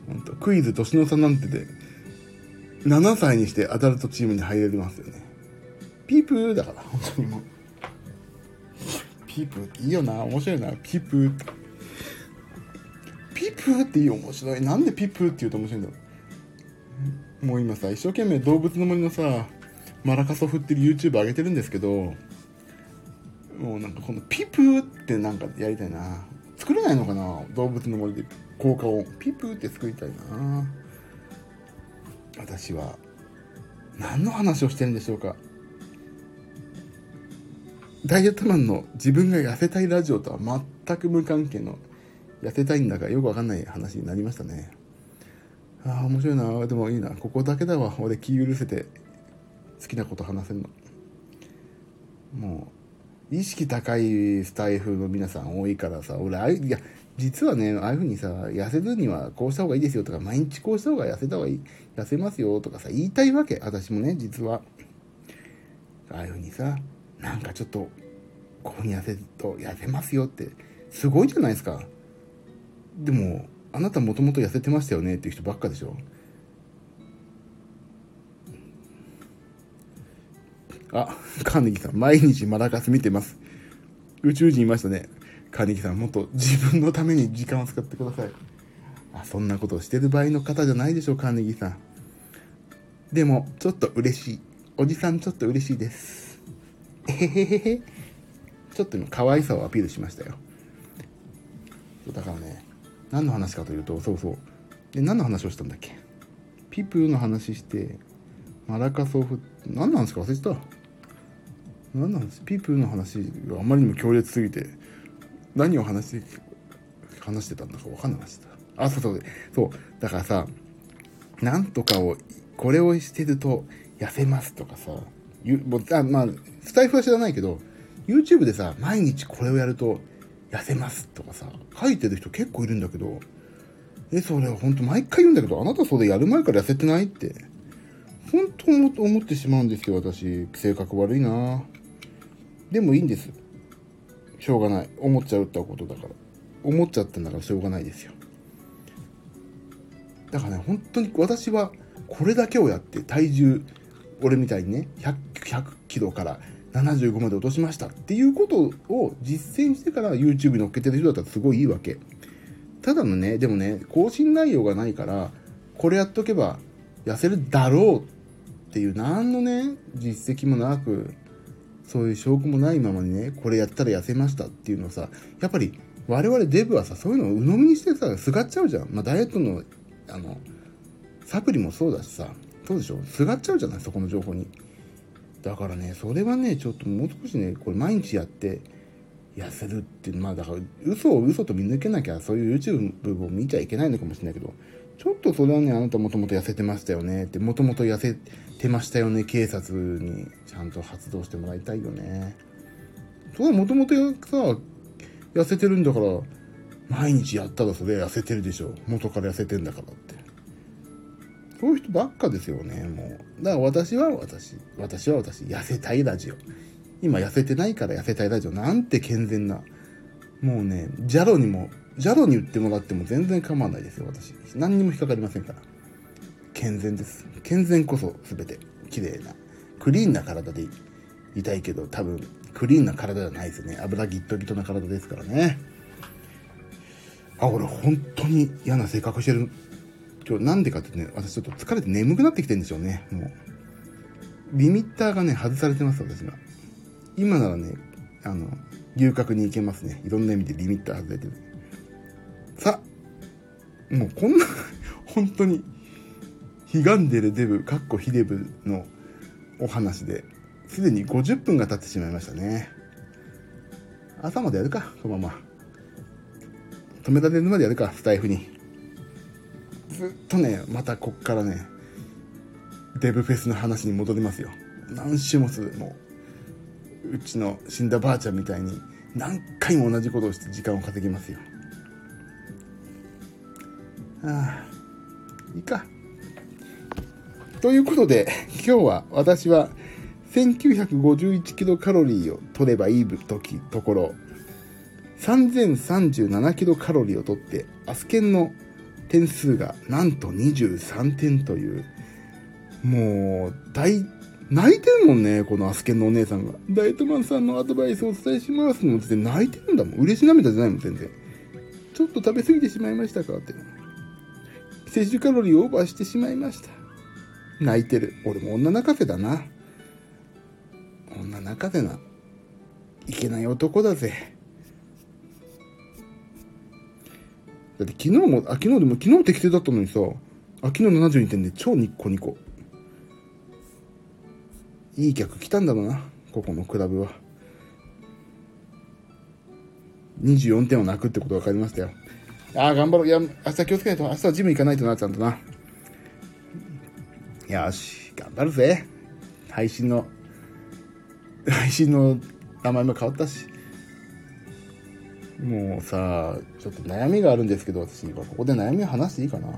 本当クイズ年の差なんてで、7歳にしてアダルトチームに入れますよね。ピープーだから、本当にもう。ピープーっていいよな、面白いな、ピープー。ピープーっていい面白い。なんでピープーって言うと面白いんだろう。もう今さ、一生懸命動物の森のさ、マラカスを振ってる YouTube 上げてるんですけど、もうなんかこのピプーってなんかやりたいな。作れないのかな？動物の森で効果音。ピプーって作りたいな。私は何の話をしてるんでしょうかダイエットマンの自分が痩せたいラジオとは全く無関係の痩せたいんだかよくわかんない話になりましたね。ああ、面白いな。でもいいな。ここだけだわ。俺気許せて好きなこと話せるの？もう、意識高いスタイフの皆さん多いからさ、俺、あいや、実はね、ああいう風にさ、痩せるにはこうした方がいいですよとか、毎日こうした方が痩せた方がいい、痩せますよとかさ、言いたいわけ。私もね、実は。ああいう風にさ、なんかちょっと、ここに痩せると痩せますよって、すごいじゃないですか。でも、あなたもともと痩せてましたよねっていう人ばっかでしょ。あ、カーネギーさん、毎日マラカス見てます。宇宙人いましたね。カーネギーさん、もっと自分のために時間を使ってください。あ、そんなことをしてる場合の方じゃないでしょう、カーネギーさん。でも、ちょっと嬉しい。おじさんちょっと嬉しいです。えへへへへ。ちょっと今、可愛さをアピールしましたよ。だからね、何の話かというと、そうそう。で、何の話をしたんだっけ？ピプーの話して、マラカスを振何なんですか忘れてた。何なんですピプの話があまりにも強烈すぎて、何を話して、話してたんだか分かんなかった。あ、そうそう。そう。だからさ、なんとかを、これをしてると痩せますとかさ、もあまあ、スタイフは知らないけど、YouTube でさ、毎日これをやると痩せますとかさ、書いてる人結構いるんだけど、え、それは本当毎回言うんだけど、あなたそれやる前から痩せてないって、本当思ってしまうんですよ、私。性格悪いなでもいいんです。しょうがない。思っちゃうってことだから。思っちゃったんだからしょうがないですよ。だからね、本当に私はこれだけをやって体重、俺みたいにね、100, 100キロから75まで落としましたっていうことを実践してから YouTube に乗っけてる人だったらすごいいいわけ。ただのね、でもね、更新内容がないから、これやっとけば痩せるだろうっていう何のね、実績もなく、そういう証拠もないままにね、これやったら痩せましたっていうのをさ、やっぱり我々デブはさ、そういうのを鵜呑みにしてさ、すがっちゃうじゃん。まあ、ダイエットの、あの、サプリもそうだしさ、そうでしょ？すがっちゃうじゃない？そこの情報に。だからね、それはね、ちょっともう少しね、これ毎日やって、痩せるっていう、まあだから、嘘を嘘と見抜けなきゃ、そういう YouTube を見ちゃいけないのかもしれないけど、ちょっとそれはね、あなたもともと痩せてましたよねって、もともと痩せてましたよね、警察にちゃんと発動してもらいたいよね。それはもともとさ、痩せてるんだから、毎日やったらそれ痩せてるでしょ。元から痩せてんだからって。そういう人ばっかですよね、もう。だから私は私、私は私、痩せたいラジオ。今痩せてないから痩せたいラジオ。なんて健全な。もうね、ジャロにも、ジャロに言ってもらっても全然構わないですよ、私。何にも引っかかりませんから。健全です。健全こそ全て綺麗な、クリーンな体でいたいけど、多分、クリーンな体じゃないですよね。油ギットギトな体ですからね。あ、俺本当に嫌な性格してる。今日なんでかってね、私ちょっと疲れて眠くなってきてるんでしょうね。もう。リミッターがね、外されてます、私が。今ならね、あの、牛角に行けますね。いろんな意味でリミッター外れてる。さもうこんな [laughs] 本当に、悲願でるデブ、かっこヒデブのお話で、すでに50分が経ってしまいましたね。朝までやるか、このまま。止められるまでやるか、スタイフに。ずっとね、またこっからね、デブフェスの話に戻りますよ。何週もする、もう。うちの死んだばあちゃんみたいに何回も同じことをして時間を稼ぎますよ。ああ、いいか。ということで、今日は私は1951キロカロリーを取ればいい時ところ、3037キロカロリーを取って、アスケンの点数がなんと23点という、もう、大、泣いてるもんね、このアスケンのお姉さんが。ダイトマンさんのアドバイスをお伝えしますのって泣いてるんだもん。嬉し涙じゃないもん、全然。ちょっと食べ過ぎてしまいましたかって。摂取カロリーをオーバーしてしまいました。泣いてる。俺も女泣かせだな。女泣かせな。いけない男だぜ。だって昨日も、あ、昨日でも、昨日適正だったのにさ、あ、昨日72点で超ニッコニコ。いい客来たんだろうな、ここのクラブは。24点を泣くってこと分かりましたよ。ああ、頑張ろう。いや、明日気をつけないと。明日はジム行かないとな、ちゃんとな。よし、頑張るぜ。配信の、配信の名前も変わったし。もうさ、ちょっと悩みがあるんですけど、私、ここで悩みを話していいかな。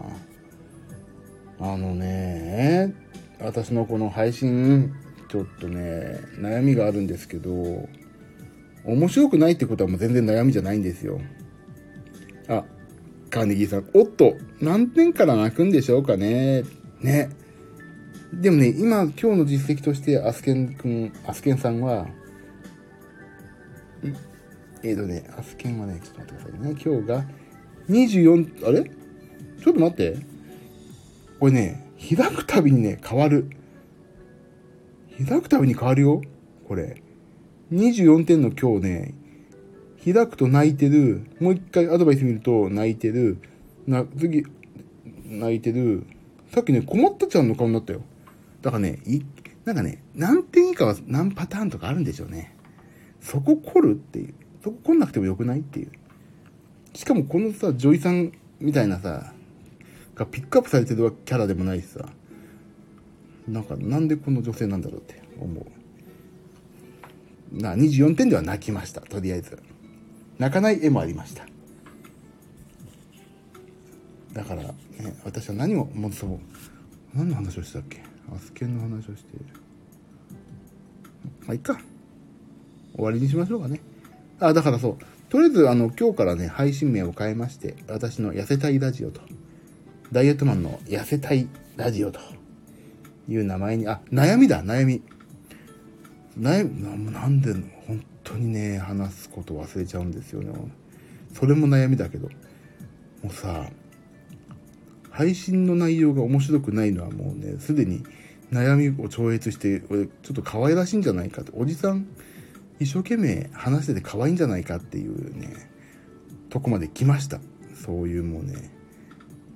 あのね、私のこの配信、ちょっとね、悩みがあるんですけど、面白くないってことはもう全然悩みじゃないんですよ。カーネギーさん。おっと、何点から泣くんでしょうかね。ね。でもね、今、今日の実績として、アスケンくん、アスケンさんは、えーとね、アスケンはね、ちょっと待ってくださいね。今日が24、あれ？ちょっと待って。これね、開くたびにね、変わる。開くたびに変わるよ。これ。24点の今日ね、開くと泣いてる。もう一回アドバイス見ると泣いてる。な、次、泣いてる。さっきね、困ったちゃんの顔になったよ。だからね、い、なんかね、何点以下は何パターンとかあるんでしょうね。そこ来るっていう。そこ来なくてもよくないっていう。しかもこのさ、女医さんみたいなさ、がピックアップされてるキャラでもないしさ、なんかなんでこの女性なんだろうって思う。な、24点では泣きました。とりあえず。泣かない絵もありました。だから、ね、私は何を、もうそう、何の話をしたっけ？アスケンの話をして。まあ、いっか。終わりにしましょうかね。あ、だからそう。とりあえず、あの、今日からね、配信名を変えまして、私の痩せたいラジオと、ダイエットマンの痩せたいラジオという名前に、あ、悩みだ、悩み。悩み、なんで、本当にね、話すこと忘れちゃうんですよね。それも悩みだけど。もうさ、配信の内容が面白くないのはもうね、すでに悩みを超越して、俺、ちょっと可愛らしいんじゃないかって、おじさん、一生懸命話してて可愛いんじゃないかっていうね、とこまで来ました。そういうもうね、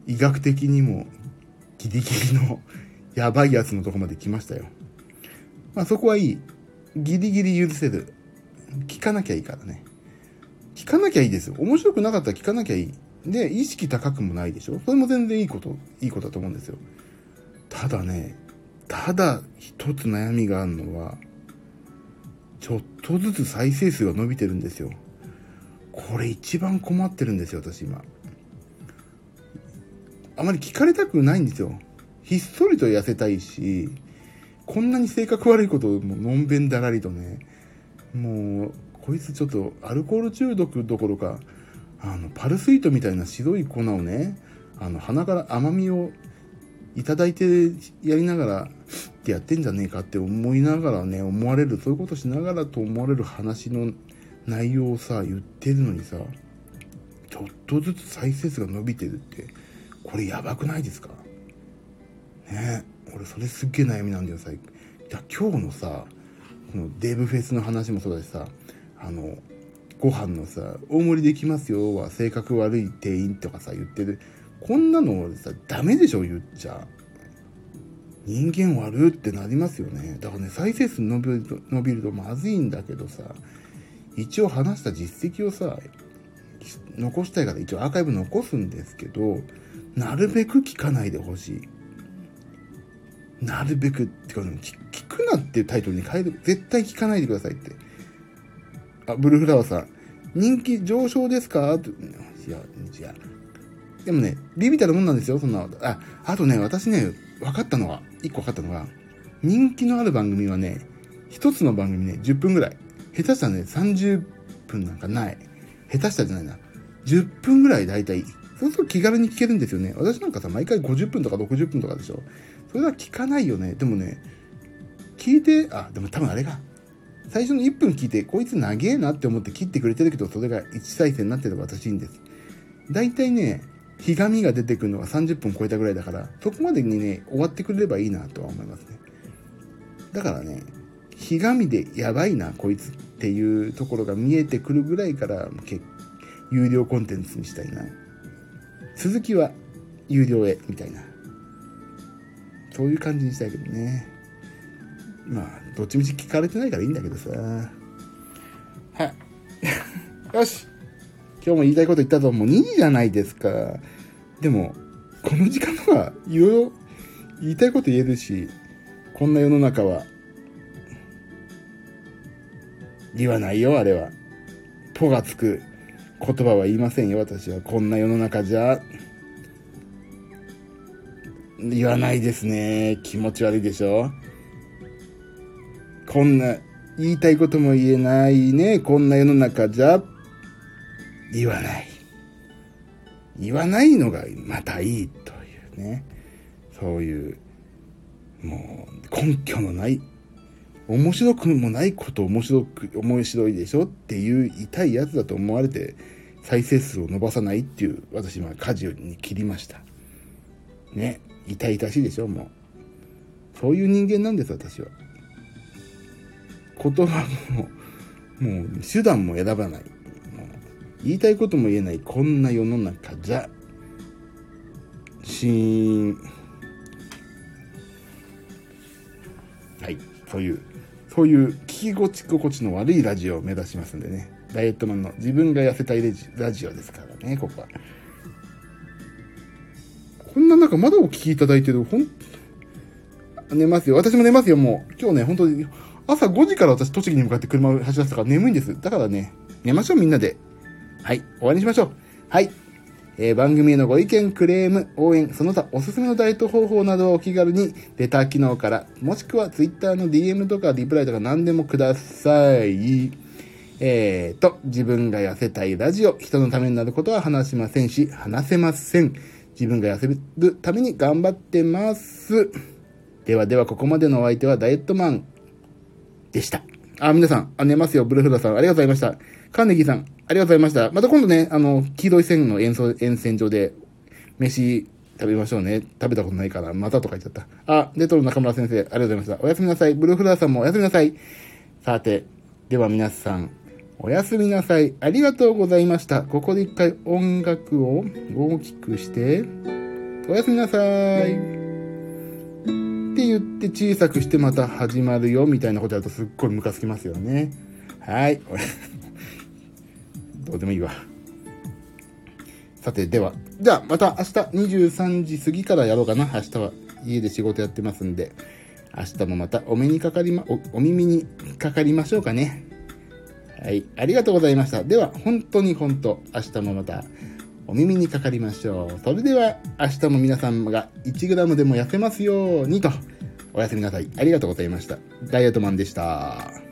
医学的にもギリギリの [laughs] やばいやつのとこまで来ましたよ。まあそこはいい。ギリギリ許せる。聞かなきゃいいからね。聞かなきゃいいですよ。面白くなかったら聞かなきゃいい。で、意識高くもないでしょ？それも全然いいこと、いいことだと思うんですよ。ただね、ただ一つ悩みがあるのは、ちょっとずつ再生数が伸びてるんですよ。これ一番困ってるんですよ、私今。あまり聞かれたくないんですよ。ひっそりと痩せたいし、こんなに性格悪いことをもうのんべんだらりとね、もう、こいつちょっとアルコール中毒どころか、あの、パルスイートみたいな白い粉をね、あの、鼻から甘みをいただいてやりながらってやってんじゃねえかって思いながらね、思われる、そういうことしながらと思われる話の内容をさ、言ってるのにさ、ちょっとずつ再生数が伸びてるって、これやばくないですか？ね俺それすっげえ悩みなんだよ、最近。今日のさ、このデブフェスの話もそうだしさ、あの、ご飯のさ、大盛りできますよは性格悪い店員とかさ、言ってる。こんなのさ、ダメでしょ、言っちゃ。人間悪ってなりますよね。だからね、再生数伸びると、伸びるとまずいんだけどさ、一応話した実績をさ、残したいから一応アーカイブ残すんですけど、なるべく聞かないでほしい。なるべく、てか、聞くなっていうタイトルに変える。絶対聞かないでくださいって。あ、ブルーフラワーさん、人気上昇ですか？いや、違う。でもね、ビビたるもんなんですよ、そんな。あ、あとね、私ね、分かったのは、一個分かったのが、人気のある番組はね、一つの番組ね、10分ぐらい。下手したらね、30分なんかない。下手したじゃないな。10分ぐらい大体。そうすると気軽に聞けるんですよね。私なんかさ、毎回50分とか60分とかでしょ。それは聞かないよね。でもね、聞いて、あ、でも多分あれが、最初の1分聞いて、こいつ長えなって思って切ってくれてるけど、それが1再生になってれば私いいんです。大体ね、ひがみが出てくるのが30分超えたぐらいだから、そこまでにね、終わってくれればいいなとは思いますね。だからね、ひがみでやばいな、こいつっていうところが見えてくるぐらいから、結有料コンテンツにしたいな。続きは有料へ、みたいな。そういう感じにしたいけどね。まあ、どっちみち聞かれてないからいいんだけどさ。はい。[laughs] よし今日も言いたいこと言ったぞ。もう2時じゃないですか。でも、この時間は、いろいろ言いたいこと言えるし、こんな世の中は、言わないよ、あれは。とがつく言葉は言いませんよ、私は。こんな世の中じゃ、言わないですね。気持ち悪いでしょ？こんな、言いたいことも言えないね。こんな世の中じゃ、言わない。言わないのがまたいいというね。そういう、もう根拠のない、面白くもないこと面白く、面白いでしょっていう痛いやつだと思われて、再生数を伸ばさないっていう、私今、舵に切りました。ね。痛々しいでしょ、もう。そういう人間なんです、私は。言葉も、もう手段も選ばない。言いたいことも言えないこんな世の中じゃ、しーん。はい、そういう、そういう聞き心地心地の悪いラジオを目指しますんでね。ダイエットマンの自分が痩せたいラジオですからね、ここは。こんな中まだお聞きいただいてる、ほん、寝ますよ。私も寝ますよ、もう。今日ね、本当に、朝5時から私、栃木に向かって車を走らせたから眠いんです。だからね、寝ましょう、みんなで。はい、終わりにしましょう。はい。えー、番組へのご意見、クレーム、応援、その他おすすめのダイエット方法などをお気軽に、レター機能から、もしくは Twitter の DM とかリプライとか何でもください。えーと、自分が痩せたいラジオ、人のためになることは話しませんし、話せません。自分が痩せるために頑張ってます。ではでは、ここまでのお相手はダイエットマンでした。あ、皆さん、あ、寝ますよ。ブルフラさん、ありがとうございました。カーネギーさん、ありがとうございました。また今度ね、あの、黄色い線の沿沿線上で、飯食べましょうね。食べたことないから、またとか言っちゃった。あ、レトロ中村先生、ありがとうございました。おやすみなさい。ブルーフラーさんもおやすみなさい。さて、では皆さん、おやすみなさい。ありがとうございました。ここで一回音楽を大きくして、おやすみなさい。って言って小さくしてまた始まるよみたいなことやるとすっごいムカつきますよね。はい。[laughs] どうでもいいわ。さて、では、じゃあまた明日23時過ぎからやろうかな。明日は家で仕事やってますんで、明日もまたお目にかかりま、おお耳にかかりましょうかね。はい、ありがとうございました。では、本当に本当、明日もまたお耳にかかりましょう。それでは、明日も皆さんが 1g でも痩せますようにと、おやすみなさい。ありがとうございました。ダイエットマンでした。